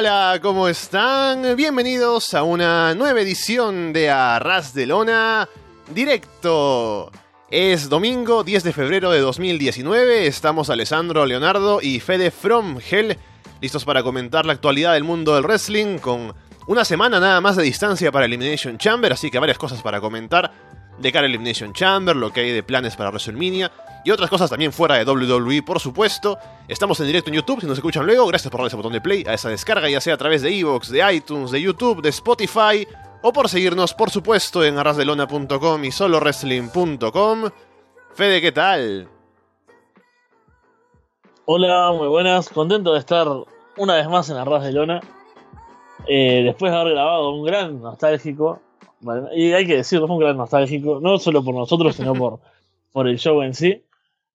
Hola, ¿cómo están? Bienvenidos a una nueva edición de Arras de Lona Directo. Es domingo 10 de febrero de 2019, estamos Alessandro, Leonardo y Fede From Hell listos para comentar la actualidad del mundo del wrestling con una semana nada más de distancia para Elimination Chamber, así que varias cosas para comentar de cara a Elimination Chamber, lo que hay de planes para WrestleMania y otras cosas también fuera de WWE, por supuesto. Estamos en directo en YouTube, si nos escuchan luego, gracias por darle ese botón de play a esa descarga, ya sea a través de Evox, de iTunes, de YouTube, de Spotify, o por seguirnos, por supuesto, en arrasdelona.com y solowrestling.com. Fede, ¿qué tal? Hola, muy buenas, contento de estar una vez más en Arras de Lona. Eh, después de haber grabado un gran nostálgico, y hay que decirlo, fue un gran nostálgico, no solo por nosotros, sino por, por el show en sí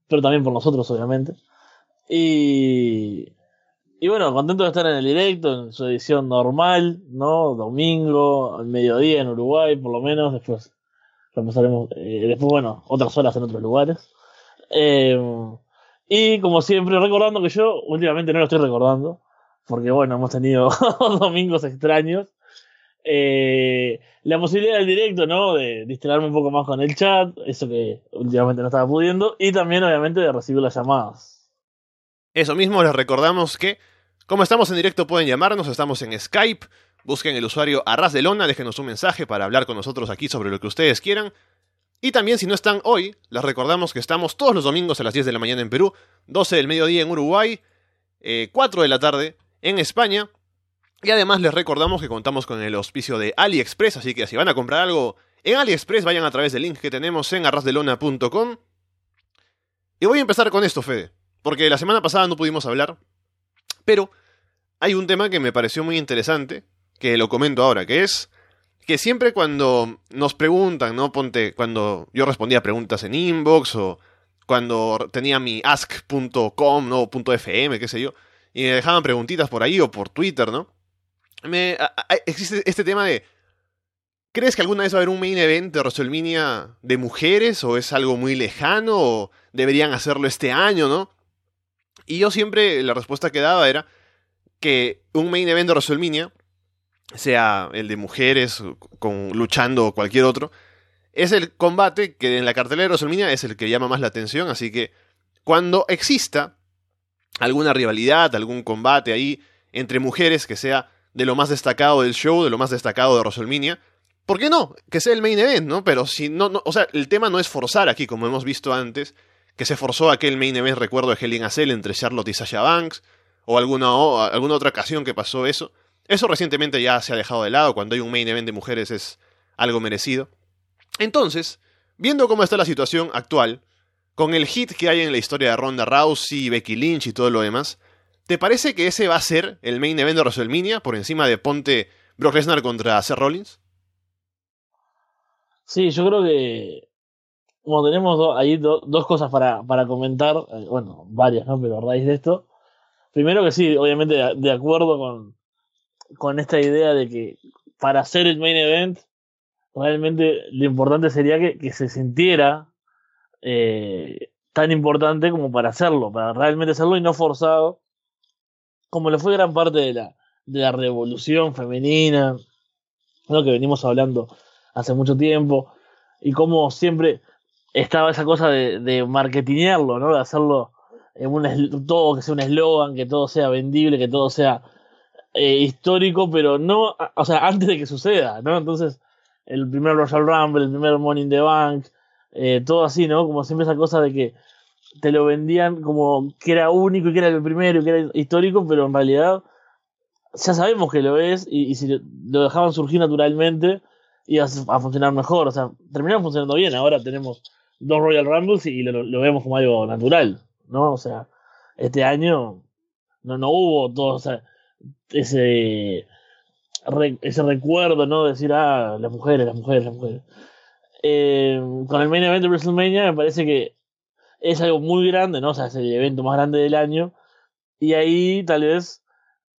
pero también por nosotros, obviamente. Y, y bueno, contento de estar en el directo, en su edición normal, ¿no? Domingo, al mediodía en Uruguay, por lo menos, después empezaremos, eh, después, bueno, otras horas en otros lugares. Eh, y como siempre, recordando que yo últimamente no lo estoy recordando, porque bueno, hemos tenido domingos extraños. Eh, la posibilidad del directo, ¿no? De distraerme un poco más con el chat, eso que últimamente no estaba pudiendo, y también obviamente de recibir las llamadas. Eso mismo, les recordamos que, como estamos en directo, pueden llamarnos, estamos en Skype, busquen el usuario Arras de Lona, déjenos un mensaje para hablar con nosotros aquí sobre lo que ustedes quieran. Y también si no están hoy, les recordamos que estamos todos los domingos a las 10 de la mañana en Perú, 12 del mediodía en Uruguay, 4 eh, de la tarde en España, y además les recordamos que contamos con el auspicio de AliExpress, así que si van a comprar algo en AliExpress, vayan a través del link que tenemos en arrasdelona.com. Y voy a empezar con esto, Fede, porque la semana pasada no pudimos hablar, pero hay un tema que me pareció muy interesante, que lo comento ahora, que es que siempre cuando nos preguntan, ¿no? Ponte, cuando yo respondía preguntas en inbox o cuando tenía mi ask.com, ¿no? .fm, qué sé yo, y me dejaban preguntitas por ahí o por Twitter, ¿no? Existe este tema de... ¿Crees que alguna vez va a haber un main event de WrestleMania de mujeres o es algo muy lejano o deberían hacerlo este año, no? Y yo siempre la respuesta que daba era que un main event de WrestleMania, sea el de mujeres con, luchando o cualquier otro, es el combate que en la cartelera de WrestleMania es el que llama más la atención, así que cuando exista alguna rivalidad, algún combate ahí entre mujeres que sea de lo más destacado del show, de lo más destacado de WrestleMania. ¿Por qué no? Que sea el main event, ¿no? Pero si no, no, o sea, el tema no es forzar aquí, como hemos visto antes, que se forzó aquel main event, recuerdo, de Hell in a Cell entre Charlotte y Sasha Banks, o alguna, alguna otra ocasión que pasó eso. Eso recientemente ya se ha dejado de lado, cuando hay un main event de mujeres es algo merecido. Entonces, viendo cómo está la situación actual, con el hit que hay en la historia de Ronda Rousey, Becky Lynch y todo lo demás, ¿Te parece que ese va a ser el main event de WrestleMania por encima de Ponte Brock Lesnar contra Seth Rollins? Sí, yo creo que como tenemos ahí dos cosas para, para comentar, eh, bueno, varias, ¿no? Pero a raíz de esto, primero que sí, obviamente de, acuerdo con, con esta idea de que para hacer el main event, realmente lo importante sería que, que se sintiera eh, tan importante como para hacerlo, para realmente hacerlo y no forzado como lo fue gran parte de la, de la revolución femenina, lo que venimos hablando hace mucho tiempo, y como siempre estaba esa cosa de, de marketinearlo, ¿no? De hacerlo en un todo que sea un eslogan, que todo sea vendible, que todo sea eh, histórico, pero no, o sea, antes de que suceda, ¿no? Entonces, el primer Royal Rumble, el primer in the Bank, eh, todo así, ¿no? Como siempre esa cosa de que te lo vendían como que era único y que era el primero y que era histórico, pero en realidad ya sabemos que lo es y, si lo dejaban surgir naturalmente iba a, funcionar mejor. O sea, terminaron funcionando bien. Ahora tenemos dos Royal Rumbles y, lo, vemos como algo natural, ¿no? O sea, este año no, no hubo todo ese, ese recuerdo, ¿no? De decir, ah, las mujeres, las mujeres, las mujeres. Eh, con el main event de WrestleMania me parece que es algo muy grande, ¿no? O sea, es el evento más grande del año. Y ahí tal vez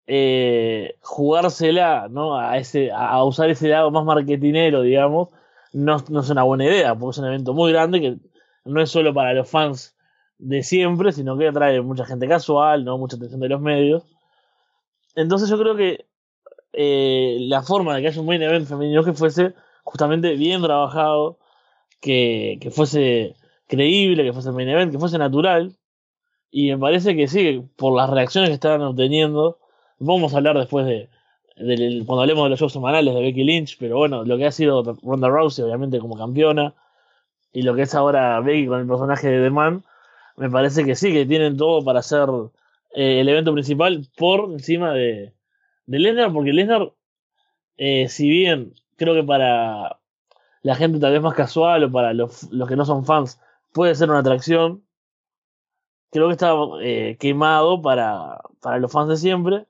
eh, jugársela, ¿no? A, ese, a usar ese lado más marketinero, digamos, no, es una buena idea, porque es un evento muy grande que no es solo para los fans de siempre, sino que atrae mucha gente casual, ¿no? Mucha atención de los medios. entonces yo creo que eh, la forma de que haya un main event femenino que fuese justamente bien trabajado, que, que fuese creíble, que fuese main event, que fuese natural. Y me parece que sí, por las reacciones que estaban obteniendo, vamos a hablar después de, cuando hablemos de los shows semanales de Becky Lynch, pero bueno, lo que ha sido Ronda Rousey, obviamente como campeona, y lo que es ahora Becky con el personaje de The Man, me parece que sí, que tienen todo para ser eh, el evento principal por encima de, de Lesnar, porque Lesnar, eh, si bien creo que para la gente tal vez más casual o para los que no son fans puede ser una atracción, creo que está eh, quemado para, para los fans de siempre.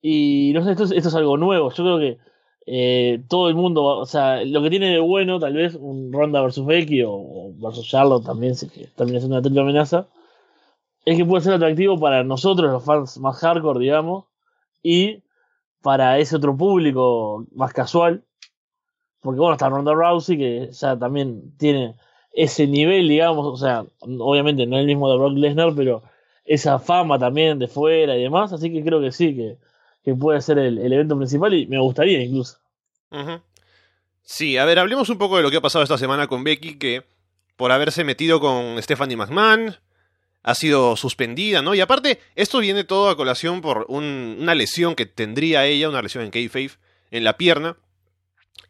Y no sé, esto es, esto es algo nuevo. Yo creo que eh, todo el mundo, o sea, lo que tiene de bueno, tal vez un Ronda versus Becky o, versus Charlotte también, que también es una triple amenaza, es que puede ser atractivo para nosotros, los fans más hardcore, digamos, y para ese otro público más casual. Porque bueno, está Ronda Rousey, que ya también tiene ese nivel, digamos, o sea, obviamente no es el mismo de Brock Lesnar, pero esa fama también de fuera y demás, así que creo que sí, que que puede ser el, evento principal y me gustaría incluso. Sí, a ver, hablemos un poco de lo que ha pasado esta semana con Becky, que por haberse metido con Stephanie McMahon ha sido suspendida, ¿no? Y aparte, esto viene todo a colación por una lesión que tendría ella, una lesión en kayfabe, en la pierna.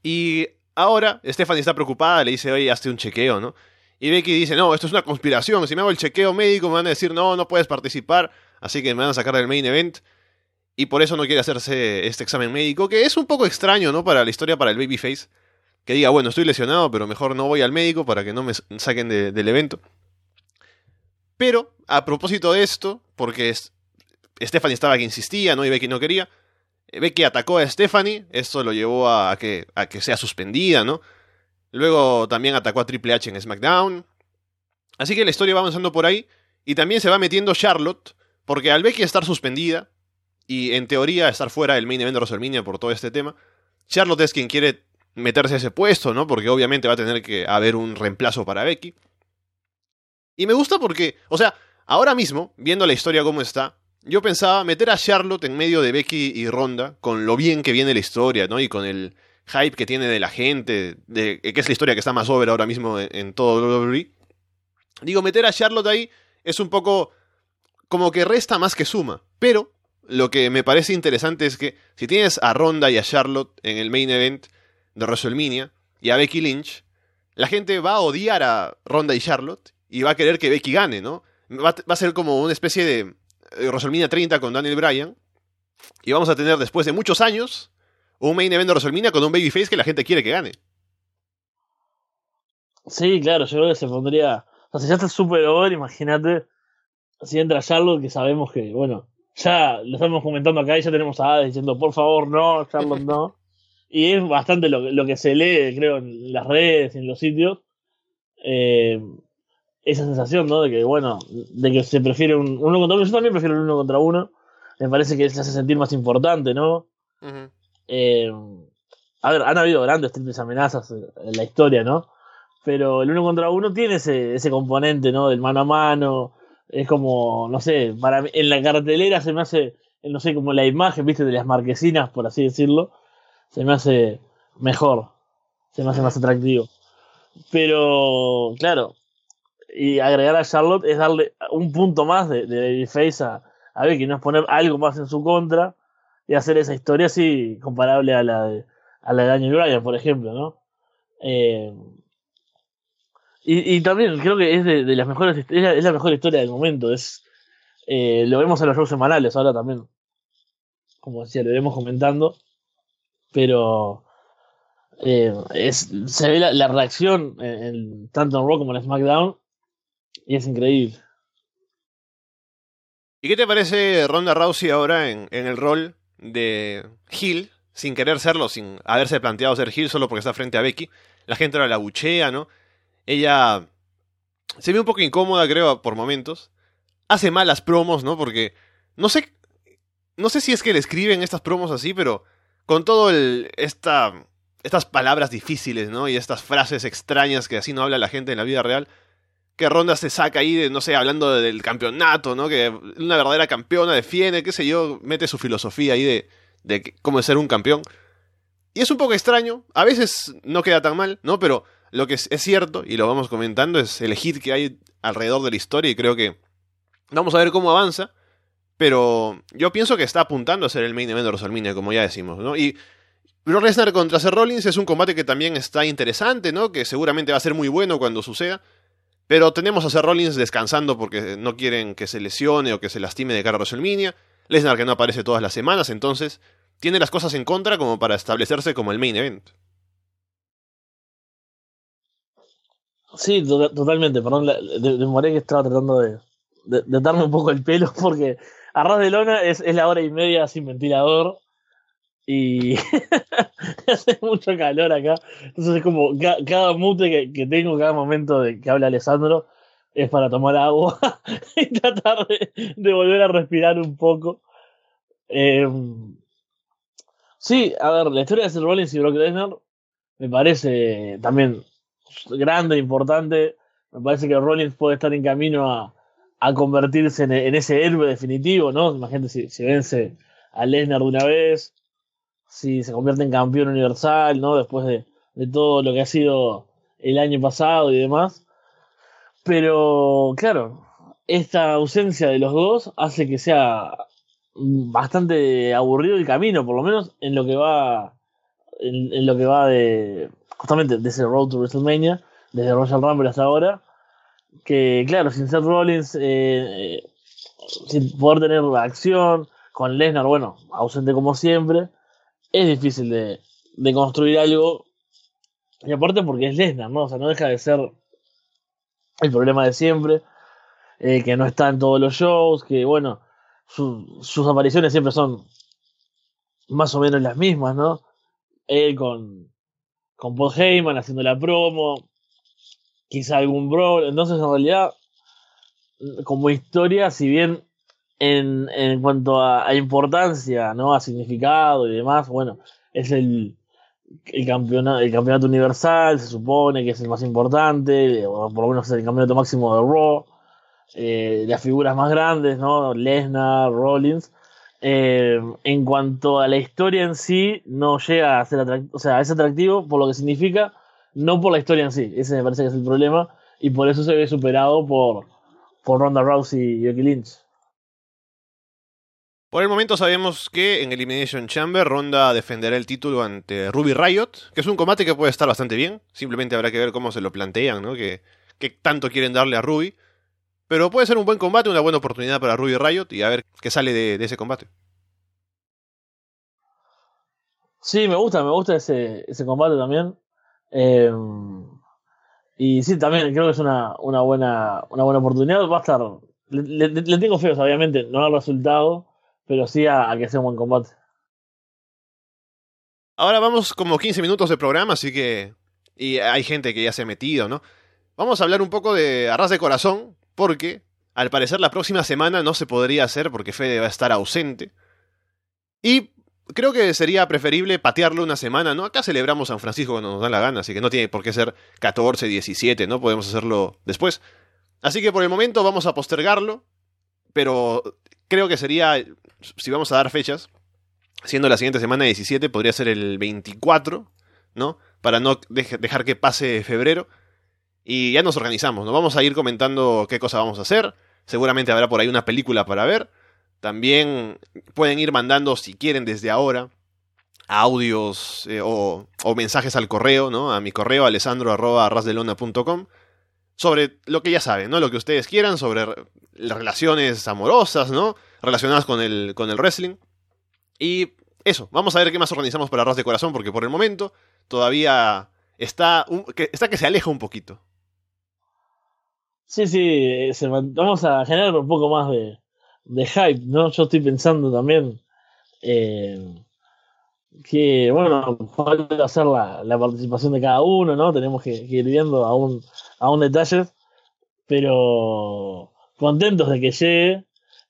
Y ahora Stephanie está preocupada, le dice, oye, hazte un chequeo, ¿no? Y Becky dice, no, esto es una conspiración, si me hago el chequeo médico me van a decir, no, no puedes participar, así que me van a sacar del main event y por eso no quiere hacerse este examen médico, que es un poco extraño, ¿no? Para la historia, para el babyface, que diga, bueno, estoy lesionado, pero mejor no voy al médico para que no me saquen del evento. Pero, a propósito de esto, porque Stephanie estaba que insistía, ¿no? Y Becky no quería, Becky atacó a Stephanie, esto lo llevó a que, a que sea suspendida, ¿no? Luego también atacó a Triple H en SmackDown. Así que la historia va avanzando por ahí, y también se va metiendo Charlotte, porque al Becky estar suspendida, y en teoría estar fuera del main event de WrestleMania por todo este tema. Charlotte es quien quiere meterse a ese puesto, ¿no? Porque obviamente va a tener que haber un reemplazo para Becky. Y me gusta porque, o sea, ahora mismo, viendo la historia como está, yo pensaba meter a Charlotte en medio de Becky y Ronda, con lo bien que viene la historia, ¿no? Y con el hype que tiene de la gente, de que es la historia que está más over ahora mismo en, todo WWE. Digo, meter a Charlotte ahí es un poco como que resta más que suma, pero lo que me parece interesante es que si tienes a Ronda y a Charlotte en el main event de WrestleMania y a Becky Lynch, la gente va a odiar a Ronda y Charlotte y va a querer que Becky gane, ¿no? Va, a ser como una especie de WrestleMania 30 con Daniel Bryan y vamos a tener después de muchos años un main event de WrestleMania con un babyface que la gente quiere que gane. Sí, claro, yo creo que se pondría. O sea, si ya está súper over, imagínate si entra Charlotte, que sabemos que, bueno, ya lo estamos comentando acá y ya tenemos a Hades diciendo, por favor, no, Charlotte, no. Y es bastante lo, lo que se lee, creo, en las redes, en los sitios. Eh, esa sensación, ¿no? De que, bueno, de que se prefiere un uno contra uno. Yo también prefiero el uno contra uno. Me parece que se hace sentir más importante, ¿no? eh, a ver, han habido grandes triples amenazas en la historia, ¿no? Pero el uno contra uno tiene ese, ese componente, ¿no? Del mano a mano, es como, no sé, para en la cartelera se me hace, no sé, como la imagen, viste, de las marquesinas, por así decirlo, se me hace mejor, se me hace más atractivo. Pero, claro, y agregar a Charlotte es darle un punto más de, de Face a, a que no es poner algo más en su contra y hacer esa historia así comparable a la de, a la de Daniel Bryan, por ejemplo, ¿no? Eh, y, también creo que es de, las mejores, es la, mejor historia del momento. Es, eh, lo vemos en los shows semanales ahora también. Como decía, lo iremos comentando. Pero eh, es, se ve la, reacción en, tanto en Raw como en SmackDown. Y es increíble. ¿Y qué te parece Ronda Rousey ahora en, en el rol de Hill? Sin querer serlo, sin haberse planteado ser Hill solo porque está frente a Becky. La gente ahora la buchea, ¿no? Ella se ve un poco incómoda, creo, por momentos. Hace malas promos, ¿no? Porque no sé, no sé si es que le escriben estas promos así, pero con todo el, esta, estas palabras difíciles, ¿no? Y estas frases extrañas que así no habla la gente en la vida real, que Ronda se saca ahí, no sé, hablando del campeonato, ¿no? Que una verdadera campeona defiende, qué sé yo, mete su filosofía ahí de, de cómo ser un campeón. Y es un poco extraño, a veces no queda tan mal, ¿no? Pero lo que es, es cierto, y lo vamos comentando, es el hit que hay alrededor de la historia y creo que vamos a ver cómo avanza. Pero yo pienso que está apuntando a ser el main event de WrestleMania, como ya decimos, ¿no? Y Brock Lesnar contra Seth Rollins es un combate que también está interesante, ¿no? Que seguramente va a ser muy bueno cuando suceda. Pero tenemos a Seth Rollins descansando porque no quieren que se lesione o que se lastime de cara a WrestleMania. Lesnar que no aparece todas las semanas, entonces tiene las cosas en contra como para establecerse como el main event. Sí, totalmente, perdón, demoré que estaba tratando de, darme un poco el pelo porque Arras de lona es, es la hora y media sin ventilador y hace mucho calor acá. Entonces es como cada mute que, tengo, cada momento de que habla Alessandro, es para tomar agua y tratar de, volver a respirar un poco. Em, sí, a ver, la historia de Seth Rollins y Brock Lesnar me parece también grande, importante. Me parece que Rollins puede estar en camino a, a convertirse en, ese héroe definitivo, ¿no? Imagínate si, si vence a Lesnar de una vez, si se convierte en campeón universal, ¿no? Después de, de todo lo que ha sido el año pasado y demás. Pero, claro, esta ausencia de los dos hace que sea bastante aburrido el camino, por lo menos en lo que va en, lo que va de justamente de ese Road to WrestleMania, desde Royal Rumble hasta ahora, que claro, sin Seth Rollins, eh, eh, sin poder tener la acción, con Lesnar, bueno, ausente como siempre, es difícil de, de construir algo. Y aparte porque es Lesnar, ¿no? O sea, no deja de ser el problema de siempre, eh, que no está en todos los shows, que bueno, sus apariciones siempre son más o menos las mismas, ¿no? Él con, con Paul Heyman haciendo la promo, quizá algún brawl. Entonces, en realidad, como historia, si bien en, cuanto a, importancia, ¿no? A significado y demás, bueno, es el, el, campeonato, el campeonato universal, se supone que es el más importante, o por lo menos es el campeonato máximo de Raw. Eh, las figuras más grandes, ¿no? Lesnar, Rollins. Eh, en cuanto a la historia en sí, no llega a ser atractivo, o sea, es atractivo por lo que significa, no por la historia en sí. Ese me parece que es el problema. Y por eso se ve superado por, por Ronda Rousey y Becky Lynch. Por el momento sabemos que en Elimination Chamber Ronda defenderá el título ante Ruby Riot, que es un combate que puede estar bastante bien. Simplemente habrá que ver cómo se lo plantean, ¿no? Que, que tanto quieren darle a Ruby. Pero puede ser un buen combate, una buena oportunidad para Ruby Riot y a ver qué sale de, ese combate. Sí, me gusta, me gusta ese, combate también. Eh, y sí, también creo que es una, buena, una buena oportunidad. Va a estar. Le, le, tengo feos, obviamente, no al resultado, pero sí a, que sea un buen combate. Ahora vamos como 15 minutos de programa, así que. Y hay gente que ya se ha metido, ¿no? Vamos a hablar un poco de Arras de Corazón, porque al parecer la próxima semana no se podría hacer porque Fede va a estar ausente. Y creo que sería preferible patearlo una semana, ¿no? Acá celebramos San Francisco cuando nos da la gana, así que no tiene por qué ser 14, 17, ¿no? Podemos hacerlo después. Así que por el momento vamos a postergarlo, pero creo que sería, si vamos a dar fechas, siendo la siguiente semana 17, podría ser el 24, ¿no? Para no dejar que pase febrero. Y ya nos organizamos, ¿no? Vamos a ir comentando qué cosa vamos a hacer. Seguramente habrá por ahí una película para ver. También pueden ir mandando, si quieren, desde ahora, audios eh, o, mensajes al correo, ¿no? A mi correo, alessandro.rasdelona.com, sobre lo que ya saben, ¿no? Lo que ustedes quieran, sobre las relaciones amorosas, ¿no? Relacionadas con el, con el wrestling. Y eso, vamos a ver qué más organizamos para Arras de Corazón, porque por el momento todavía está, que, está que se aleja un poquito. Sí, sí, vamos a generar un poco más de, de hype, ¿no? Yo estoy pensando también eh, que, bueno, falta hacer la, la, participación de cada uno, ¿no? Tenemos que, ir viendo aún, aún detalles, pero contentos de que llegue.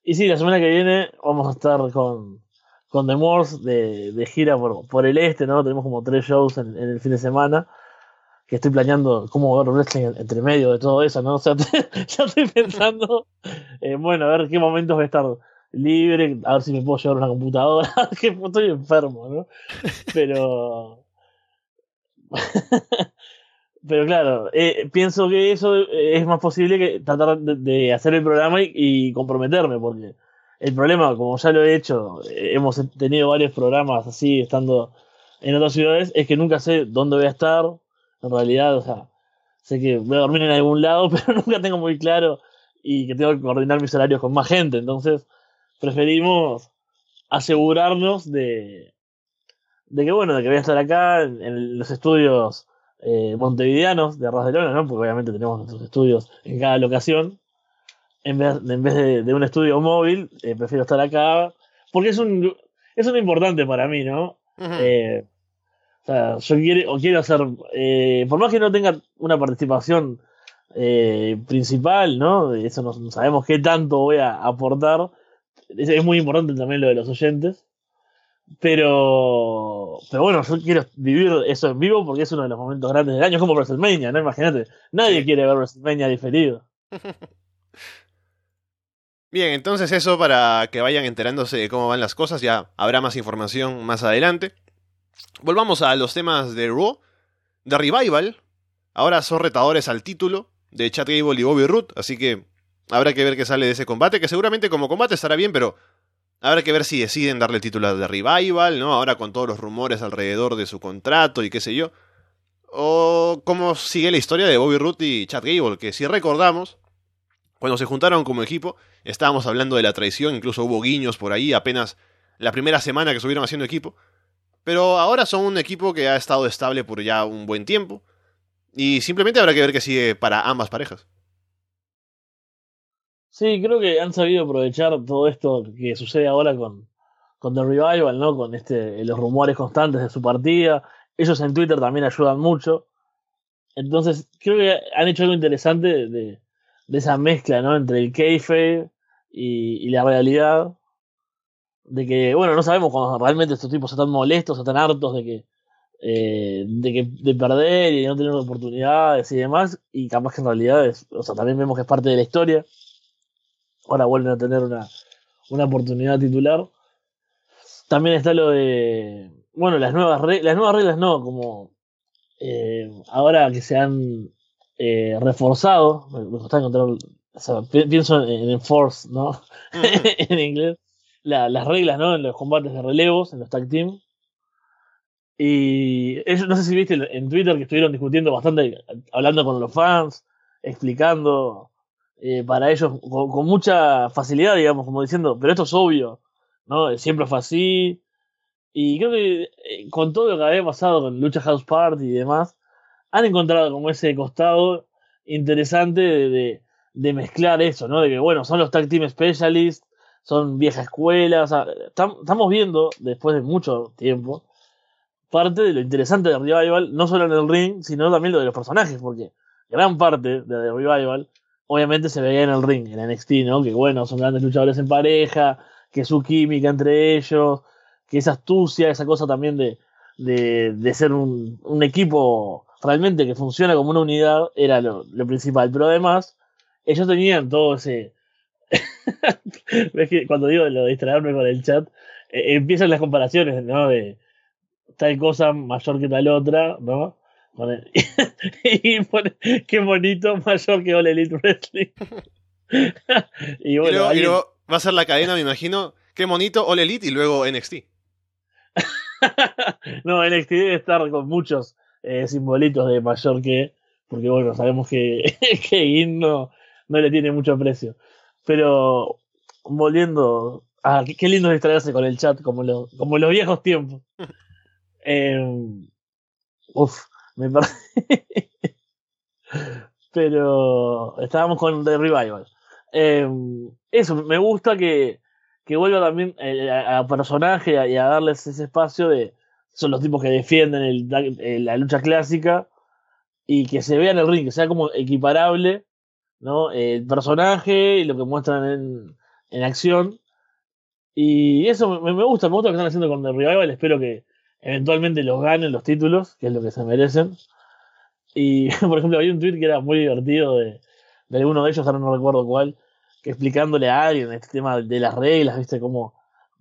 Y sí, la semana que viene vamos a estar con, con The Morse de, de gira por, por el este, ¿no? Tenemos como tres shows en, el fin de semana. que estoy planeando cómo ver wrestling entre medio de todo eso, ¿no? O sea, ya estoy pensando, eh, bueno, a ver qué momentos voy a estar libre, a ver si me puedo llevar una computadora, que estoy enfermo, ¿no? Pero... Pero claro, eh, pienso que eso es más posible que tratar de, hacer el programa y, comprometerme, porque el problema, como ya lo he hecho, eh, hemos tenido varios programas así, estando en otras ciudades, es que nunca sé dónde voy a estar. En realidad, o sea, sé que voy a dormir en algún lado, pero nunca tengo muy claro y que tengo que coordinar mis horarios con más gente. Entonces, preferimos asegurarnos de, de que, bueno, de que voy a estar acá en los estudios eh, montevideanos de Arras de Lona, ¿no? Porque obviamente tenemos nuestros estudios en cada locación. En vez, en vez de, un estudio móvil, eh, prefiero estar acá. Porque es un, es un importante para mí, ¿no? eh, o sea, yo quiero, quiero hacer, eh, por más que no tenga una participación principal, ¿no? Eso no, sabemos qué tanto voy a aportar. es muy importante también lo de los oyentes. Pero, pero bueno, yo quiero vivir eso en vivo porque es uno de los momentos grandes del año, como WrestleMania, ¿no? Imagínate, nadie quiere ver WrestleMania diferido. Bien, entonces eso para que vayan enterándose de cómo van las cosas, ya habrá más información más adelante. Volvamos a los temas de Raw, de Revival. Ahora son retadores al título de Chad Gable y Bobby Root, así que habrá que ver qué sale de ese combate, que seguramente como combate estará bien, pero Habrá que ver si deciden darle título de Revival, ¿no? Ahora con todos los rumores alrededor de su contrato y qué sé yo. O cómo sigue la historia de Bobby Roode y Chad Gable, que si recordamos, cuando se juntaron como equipo, estábamos hablando de la traición, incluso hubo guiños por ahí apenas la primera semana que estuvieron haciendo equipo. Pero ahora son un equipo que ha estado estable por ya un buen tiempo. Y simplemente habrá que ver qué sigue para ambas parejas. Sí, creo que han sabido aprovechar todo esto que sucede ahora con, con The Revival, ¿no? Con este, los rumores constantes de su partida. Ellos en Twitter también ayudan mucho. Entonces, creo que han hecho algo interesante de, de esa mezcla, ¿no? Entre el y, y la realidad. De que, bueno, no sabemos cuando realmente estos tipos están molestos, están hartos de que, eh, de que de perder y de no tener oportunidades y demás. Y capaz que en realidad, es, o sea, también vemos que es parte de la historia ahora vuelven a tener una, una oportunidad titular. También está lo de, bueno, las nuevas reglas, las nuevas reglas no, como eh, ahora que se han eh, reforzado, me, gusta encontrar, pienso en Enforce, ¿no? en inglés, las reglas, ¿no? En los combates de relevos, en los tag team. Y ellos, no sé si viste en Twitter que estuvieron discutiendo bastante, hablando con los fans, explicando eh, para ellos con, mucha facilidad, digamos, como diciendo, pero esto es obvio, ¿no? Siempre fue así. Y creo que eh, con todo lo que había pasado con Lucha House Party y demás, han encontrado como ese costado interesante de, de, mezclar eso, ¿no? De que, bueno, son los tag team specialists, son vieja escuela, estamos viendo, después de mucho tiempo, parte de lo interesante de Revival, no solo en el ring, sino también lo de los personajes, porque gran parte de Revival obviamente se veía en el ring, en NXT, ¿no? Que bueno, son grandes luchadores en pareja, que su química entre ellos, que esa astucia, esa cosa también de, de, de ser un, un, equipo realmente que funciona como una unidad, era lo, principal. Pero además, ellos tenían todo ese... ¿Ves que cuando digo lo de distraerme con el chat, eh, empiezan las comparaciones, ¿no? De tal cosa mayor que tal otra, ¿no? y pone, qué bonito, mayor que All Elite Wrestling. y bueno, y luego, va a ser la cadena, me imagino. Qué bonito, All Elite y luego NXT. no, NXT debe estar con muchos eh, simbolitos de mayor que, porque bueno, sabemos que, que no, no le tiene mucho precio. Pero volviendo, ah, qué, lindo distraerse con el chat, como, lo, como los viejos tiempos. Eh, uf, me Pero estábamos con The Revival. Em, eso, me gusta que, que vuelva también eh, a, personaje y a, darles ese espacio de. Son los tipos que defienden el, la lucha clásica y que se vea en el ring, que sea como equiparable, ¿no? El personaje y lo que muestran en, en acción. Y eso me, gusta, me gusta lo que están haciendo con The Revival. Espero que, eventualmente los ganen los títulos, que es lo que se merecen. Y, por ejemplo, había un tweet que era muy divertido de, de alguno de ellos, ahora no recuerdo cuál, que explicándole a alguien este tema de las reglas, ¿viste? Como.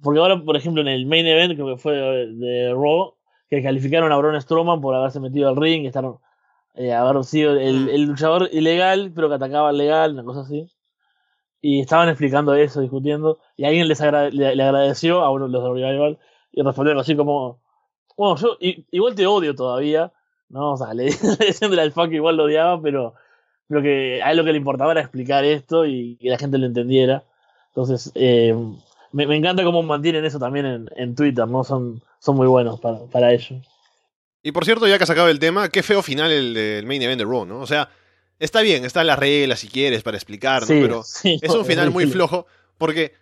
Porque ahora, por ejemplo, en el main event, creo que fue de, de Raw, que calificaron a Braun Strowman por haberse metido al ring estar. Eh, haber sido el, Mm. el luchador ilegal, pero que atacaba al legal, una cosa así. Y estaban explicando eso, discutiendo, y alguien les agra- le, le agradeció a uno de los de Revival, y respondieron así como. Bueno, yo igual te odio todavía, ¿no? O sea, le, le al fuck que igual lo odiaba, pero, pero que a él lo que le importaba era explicar esto y que la gente lo entendiera. Entonces, eh, me, me encanta cómo mantienen eso también en, en Twitter, ¿no? Son, son muy buenos para, para ello. Y por cierto, ya que has sacado el tema, qué feo final el main event de Raw, ¿no? O sea, está bien, están las reglas si quieres para explicar, ¿no? Sí, Pero sí, es un final muy flojo porque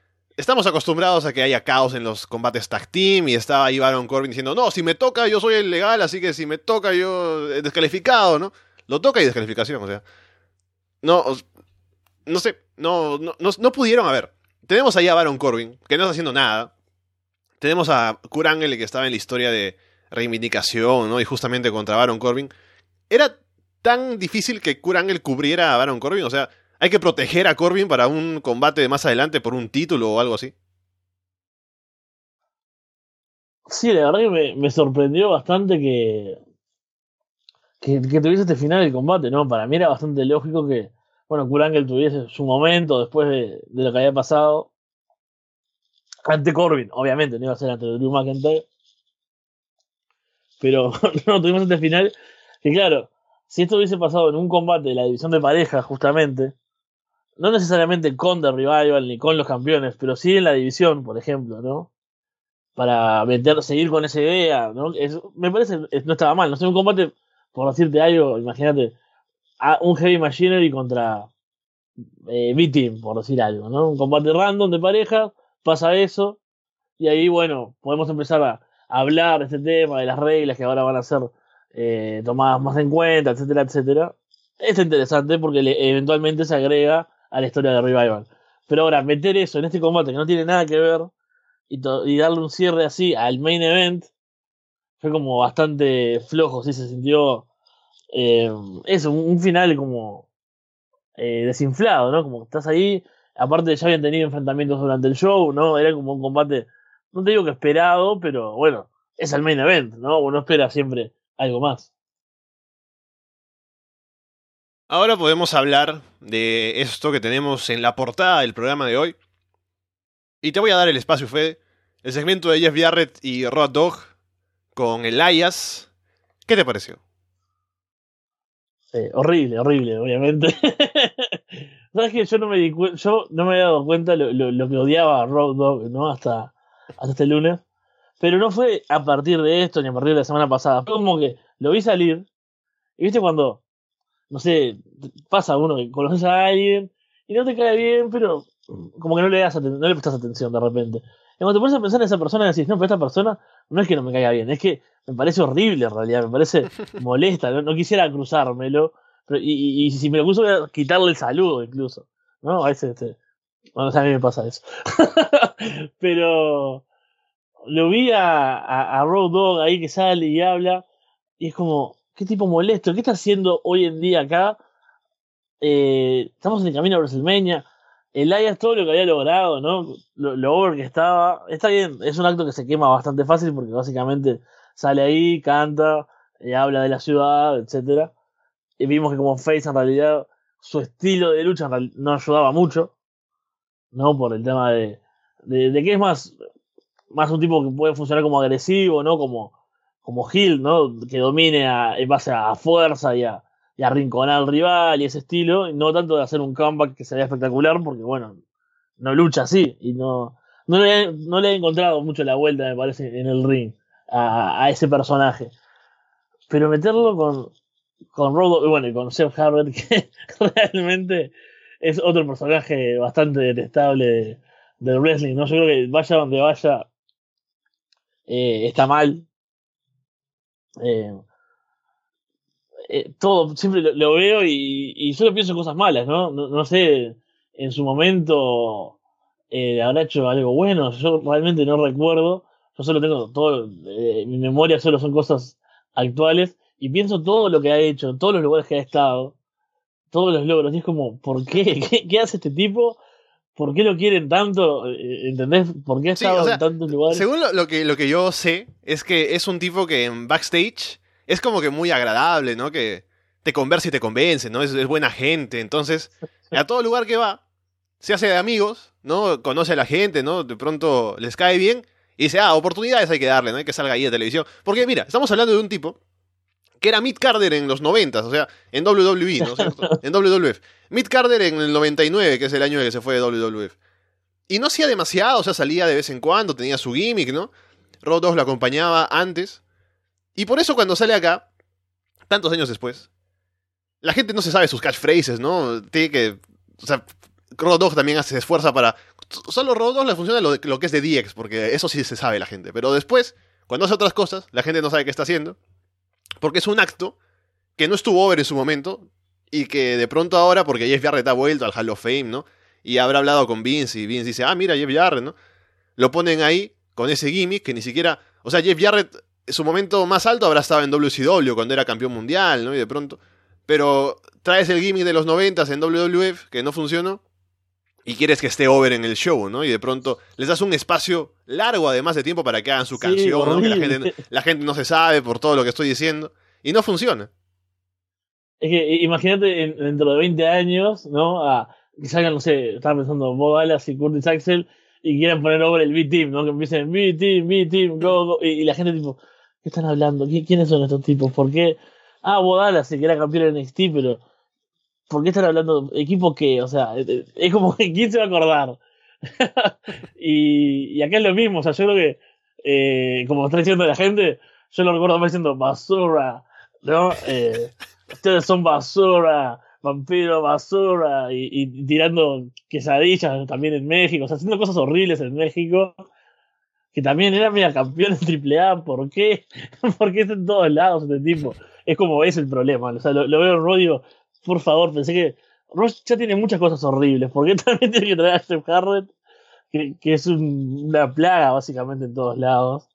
estamos acostumbrados a que haya caos en los combates tag team y estaba ahí Baron Corbin diciendo, no, si me toca yo soy el legal, así que si me toca yo eh, descalificado, ¿no? Lo toca y descalificación, o sea. No, no sé, no, no, no, no pudieron, a ver, tenemos ahí a Baron Corbin, que no está haciendo nada. Tenemos a Kurt Angle, que estaba en la historia de reivindicación, ¿no? Y justamente contra Baron Corbin. ¿Era tan difícil que Kurt Angle cubriera a Baron Corbin? O sea, ¿hay que proteger a Corbin para un combate de más adelante por un título o algo así? Sí, la verdad que me, sorprendió bastante que, que, tuviese este final del combate, ¿no? Para mí era bastante lógico que, bueno, Kurt Angle tuviese su momento después de, de lo que había pasado ante Corbin, obviamente, no iba a ser ante Drew McIntyre. Pero no tuvimos este final que, claro, si esto hubiese pasado en un combate de la división de parejas, justamente, no necesariamente con The Revival ni con los campeones, pero sí en la división, por ejemplo, ¿no? Para meter, seguir con esa idea, ¿no? Es- me parece es- no estaba mal, no sé, un combate, por decirte algo, imagínate, un Heavy Machinery contra eh, B-Team, por decir algo, ¿no? Un combate random de pareja, pasa eso, y ahí, bueno, podemos empezar a, a hablar de este tema, de las reglas que ahora van a ser eh, tomadas más en cuenta, etcétera, etcétera. Es interesante porque le- eventualmente se agrega a la historia de Revival. Pero ahora, meter eso en este combate que no tiene nada que ver y, darle un cierre así al main event fue como bastante flojo, sí se sintió eh, eso, un, final como eh, desinflado, ¿no? Como estás ahí, aparte ya habían tenido enfrentamientos durante el show, ¿no? Era como un combate, no te digo que esperado, pero bueno, es el main event, ¿no? Uno espera siempre algo más. Ahora podemos hablar de esto que tenemos en la portada del programa de hoy. Y te voy a dar el espacio, Fede. El segmento de Jeff Jarrett y Road Dog con Elias. ¿Qué te pareció? Horrible, horrible, obviamente. ¿Sabes que Yo no me di yo no me había dado cuenta lo, lo, lo que odiaba a Road Dogg, ¿no? Hasta, hasta este lunes. Pero no fue a partir de esto ni a partir de la semana pasada. Fue como que lo vi salir. Y viste cuando, no sé, pasa uno que conoces a alguien y no te cae bien, pero como que no le das aten- no le prestas atención de repente. Y cuando te pones a pensar en esa persona, decís, no, pero esta persona no es que no me caiga bien, es que me parece horrible en realidad, me parece molesta, no, no quisiera cruzármelo. Pero, y, y- y si me lo cruzo, voy a quitarle el saludo incluso. ¿No? A veces, este, bueno, o sea, a mí me pasa eso. pero lo vi a, a, a Road Dogg ahí que sale y habla, y es como, qué tipo molesto, ¿qué está haciendo hoy en día acá? Eh, estamos en el camino a WrestleMania. Elias todo lo que había logrado, ¿no? Lo, over que estaba. Está bien, es un acto que se quema bastante fácil porque básicamente sale ahí, canta, eh, habla de la ciudad, etcétera. Y vimos que como Face en realidad su estilo de lucha no ayudaba mucho, ¿no? Por el tema de, de, de que es más, más un tipo que puede funcionar como agresivo, ¿no? Como, como heel, ¿no? Que domine a, en base a fuerza y a, y arrinconar al rival y ese estilo, y no tanto de hacer un comeback que sería espectacular, porque bueno, no lucha así, y no, no, le, he- no le he encontrado mucho la vuelta, me parece, en el ring a, a ese personaje. Pero meterlo con, con Rodo, bueno, y con Seth Harvard, que realmente es otro personaje bastante detestable de- del wrestling, ¿no? Yo creo que vaya donde vaya, eh, está mal. Eh, eh, todo, siempre lo, veo y, solo pienso en cosas malas, ¿no? No, no sé, en su momento eh, habrá hecho algo bueno, yo realmente no recuerdo, yo solo tengo todo, eh, mi memoria solo son cosas actuales y pienso todo lo que ha hecho, todos los lugares que ha estado, todos los logros, y es como, ¿por qué? ¿Qué, hace este tipo? ¿Por qué lo quieren tanto? Eh, ¿Entendés? ¿Por qué ha estado en tantos lugares? Según lo, que, lo que yo sé, es que es un tipo que en backstage es como que muy agradable, ¿no? Que te conversa y te convence, ¿no? Es, es buena gente. Entonces, a todo lugar que va, se hace de amigos, ¿no? Conoce a la gente, ¿no? De pronto les cae bien y dice, ah, oportunidades hay que darle, no hay que salga ahí de televisión. Porque mira, estamos hablando de un tipo que era Mick Carter en los 90, o sea, en WWE, ¿no? en WWF. Mick Carter en el 99, que es el año en que se fue de WWF. Y no hacía demasiado, o sea, salía de vez en cuando, tenía su gimmick, ¿no? Road 2 lo acompañaba antes. Y por eso cuando sale acá, tantos años después, la gente no se sabe sus catchphrases, ¿no? Tiene que... O sea, Road 2 también se esfuerza para... Solo Road 2 le funciona lo, lo que es de DX, porque eso sí se sabe la gente. Pero después, cuando hace otras cosas, la gente no sabe qué está haciendo. Porque es un acto que no estuvo over en su momento y que de pronto ahora, porque Jeff Jarrett ha vuelto al Hall of Fame, ¿no? Y habrá hablado con Vince y Vince dice, ah, mira, Jeff Jarrett, ¿no? Lo ponen ahí con ese gimmick que ni siquiera... O sea, Jeff Jarrett, en su momento más alto habrá estado en WCW cuando era campeón mundial, ¿no? Y de pronto... Pero traes el gimmick de los 90 en WWF que no funcionó y quieres que esté over en el show, ¿no? Y de pronto les das un espacio largo además de tiempo para que hagan su canción, ¿no? que la gente, no se sabe por todo lo que estoy diciendo y no funciona. Es que imagínate dentro de 20 años, ¿no? A, que salgan, no sé, estaba pensando Bob Dallas y Curtis Axel y quieran poner over el B-Team, ¿no? Que empiecen B-Team, B-Team, go, go, y, la gente tipo, ¿qué están hablando? ¿Quiénes son estos tipos? ¿Por qué? Ah, Bob Dallas, que era campeón en NXT, pero ¿por qué están hablando equipo que? O sea, es como que quién se va a acordar. y, y, acá es lo mismo, o sea, yo creo que, eh, como está diciendo la gente, yo lo recuerdo más diciendo basura, ¿no? Eh, ustedes son basura, vampiro basura, y, tirando quesadillas también en México, o sea, haciendo cosas horribles en México, que también era media campeón en AAA, ¿por qué? Porque es en todos lados este tipo. Es como es el problema, o sea, lo, veo en Rodio por favor, pensé que Ross ya tiene muchas cosas horribles. ¿Por qué también tiene que traer a Jeff Jarrett? Que, es una plaga básicamente en todos lados.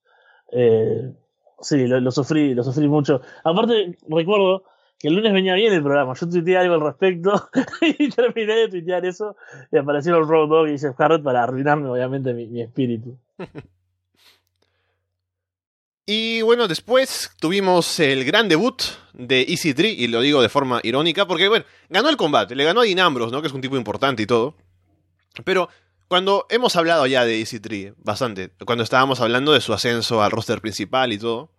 Eh, sí, lo, sufrí, lo sufrí mucho. Aparte, recuerdo que el lunes venía bien el programa. Yo tuiteé algo al respecto y terminé de tuitear eso y aparecieron Road Dog y Jeff Jarrett para arruinarme, obviamente, mi espíritu. Y bueno, después tuvimos el gran debut de Easy 3, y lo digo de forma irónica, porque bueno, ganó el combate, le ganó a Dean Ambrose, ¿no? Que es un tipo importante y todo. Pero cuando hemos hablado ya de Easy 3, bastante, cuando estábamos hablando de su ascenso al roster principal y todo.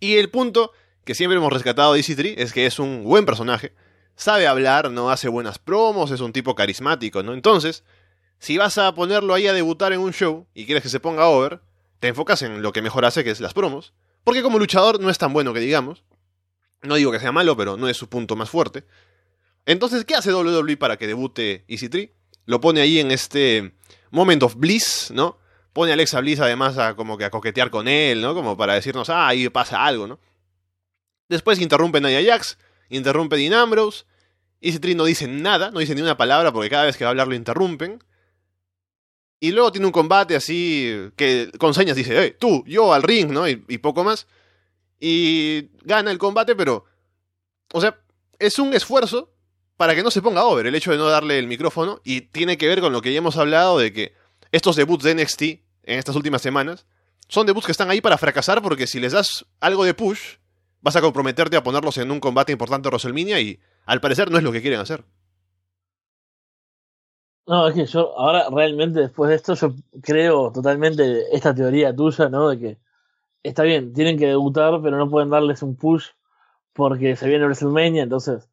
Y el punto que siempre hemos rescatado de Easy 3 es que es un buen personaje, sabe hablar, no hace buenas promos, es un tipo carismático, ¿no? Entonces, si vas a ponerlo ahí a debutar en un show y quieres que se ponga over, te enfocas en lo que mejor hace, que es las promos. Porque como luchador no es tan bueno que digamos. No digo que sea malo, pero no es su punto más fuerte. Entonces, ¿qué hace WWE para que debute Easy Tree? Lo pone ahí en este Moment of Bliss, ¿no? Pone a Alexa Bliss además a como que a coquetear con él, ¿no? Como para decirnos, ah, ahí pasa algo, ¿no? Después interrumpe Nia Jax, interrumpe Dean Ambrose. Easy Tree no dice nada, no dice ni una palabra porque cada vez que va a hablar lo interrumpen. Y luego tiene un combate así que con señas dice, hey, tú, yo al ring, ¿no? Y, poco más. Y gana el combate, pero... O sea, es un esfuerzo para que no se ponga over el hecho de no darle el micrófono. Y tiene que ver con lo que ya hemos hablado de que estos debuts de NXT en estas últimas semanas son debuts que están ahí para fracasar porque si les das algo de push, vas a comprometerte a ponerlos en un combate importante de WrestleMania y al parecer no es lo que quieren hacer. No, es que yo ahora realmente después de esto yo creo totalmente esta teoría tuya, ¿no? De que está bien, tienen que debutar, pero no pueden darles un push porque se viene WrestleMania, entonces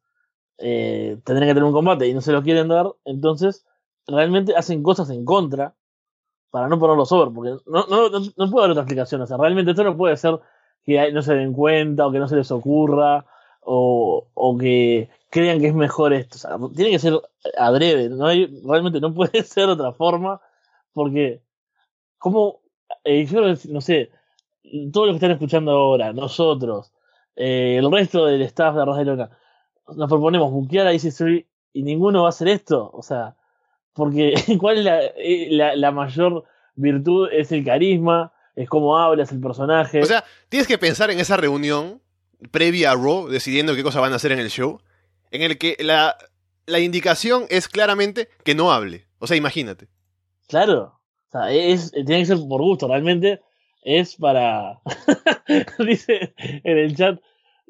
eh, tendrían que tener un combate y no se lo quieren dar, entonces realmente hacen cosas en contra para no ponerlos over, porque no, no, no, puede haber otra explicación, o sea, realmente esto no puede ser que no se den cuenta o que no se les ocurra o, o que crean que es mejor esto. O sea, tiene que ser adrede, ¿no? realmente no puede ser de otra forma, porque, como, eh, yo no sé, todos los que están escuchando ahora, nosotros, eh, el resto del staff de Arroz de Lona, nos proponemos buquear a Easy y ninguno va a hacer esto, o sea, porque ¿cuál es la, eh, la, mayor virtud? Es el carisma, es cómo hablas el personaje. O sea, tienes que pensar en esa reunión previa a Raw, decidiendo qué cosa van a hacer en el show, en el que la, la indicación es claramente que no hable. O sea, imagínate. Claro. O sea, tiene que ser por gusto, realmente es para. Dice en el chat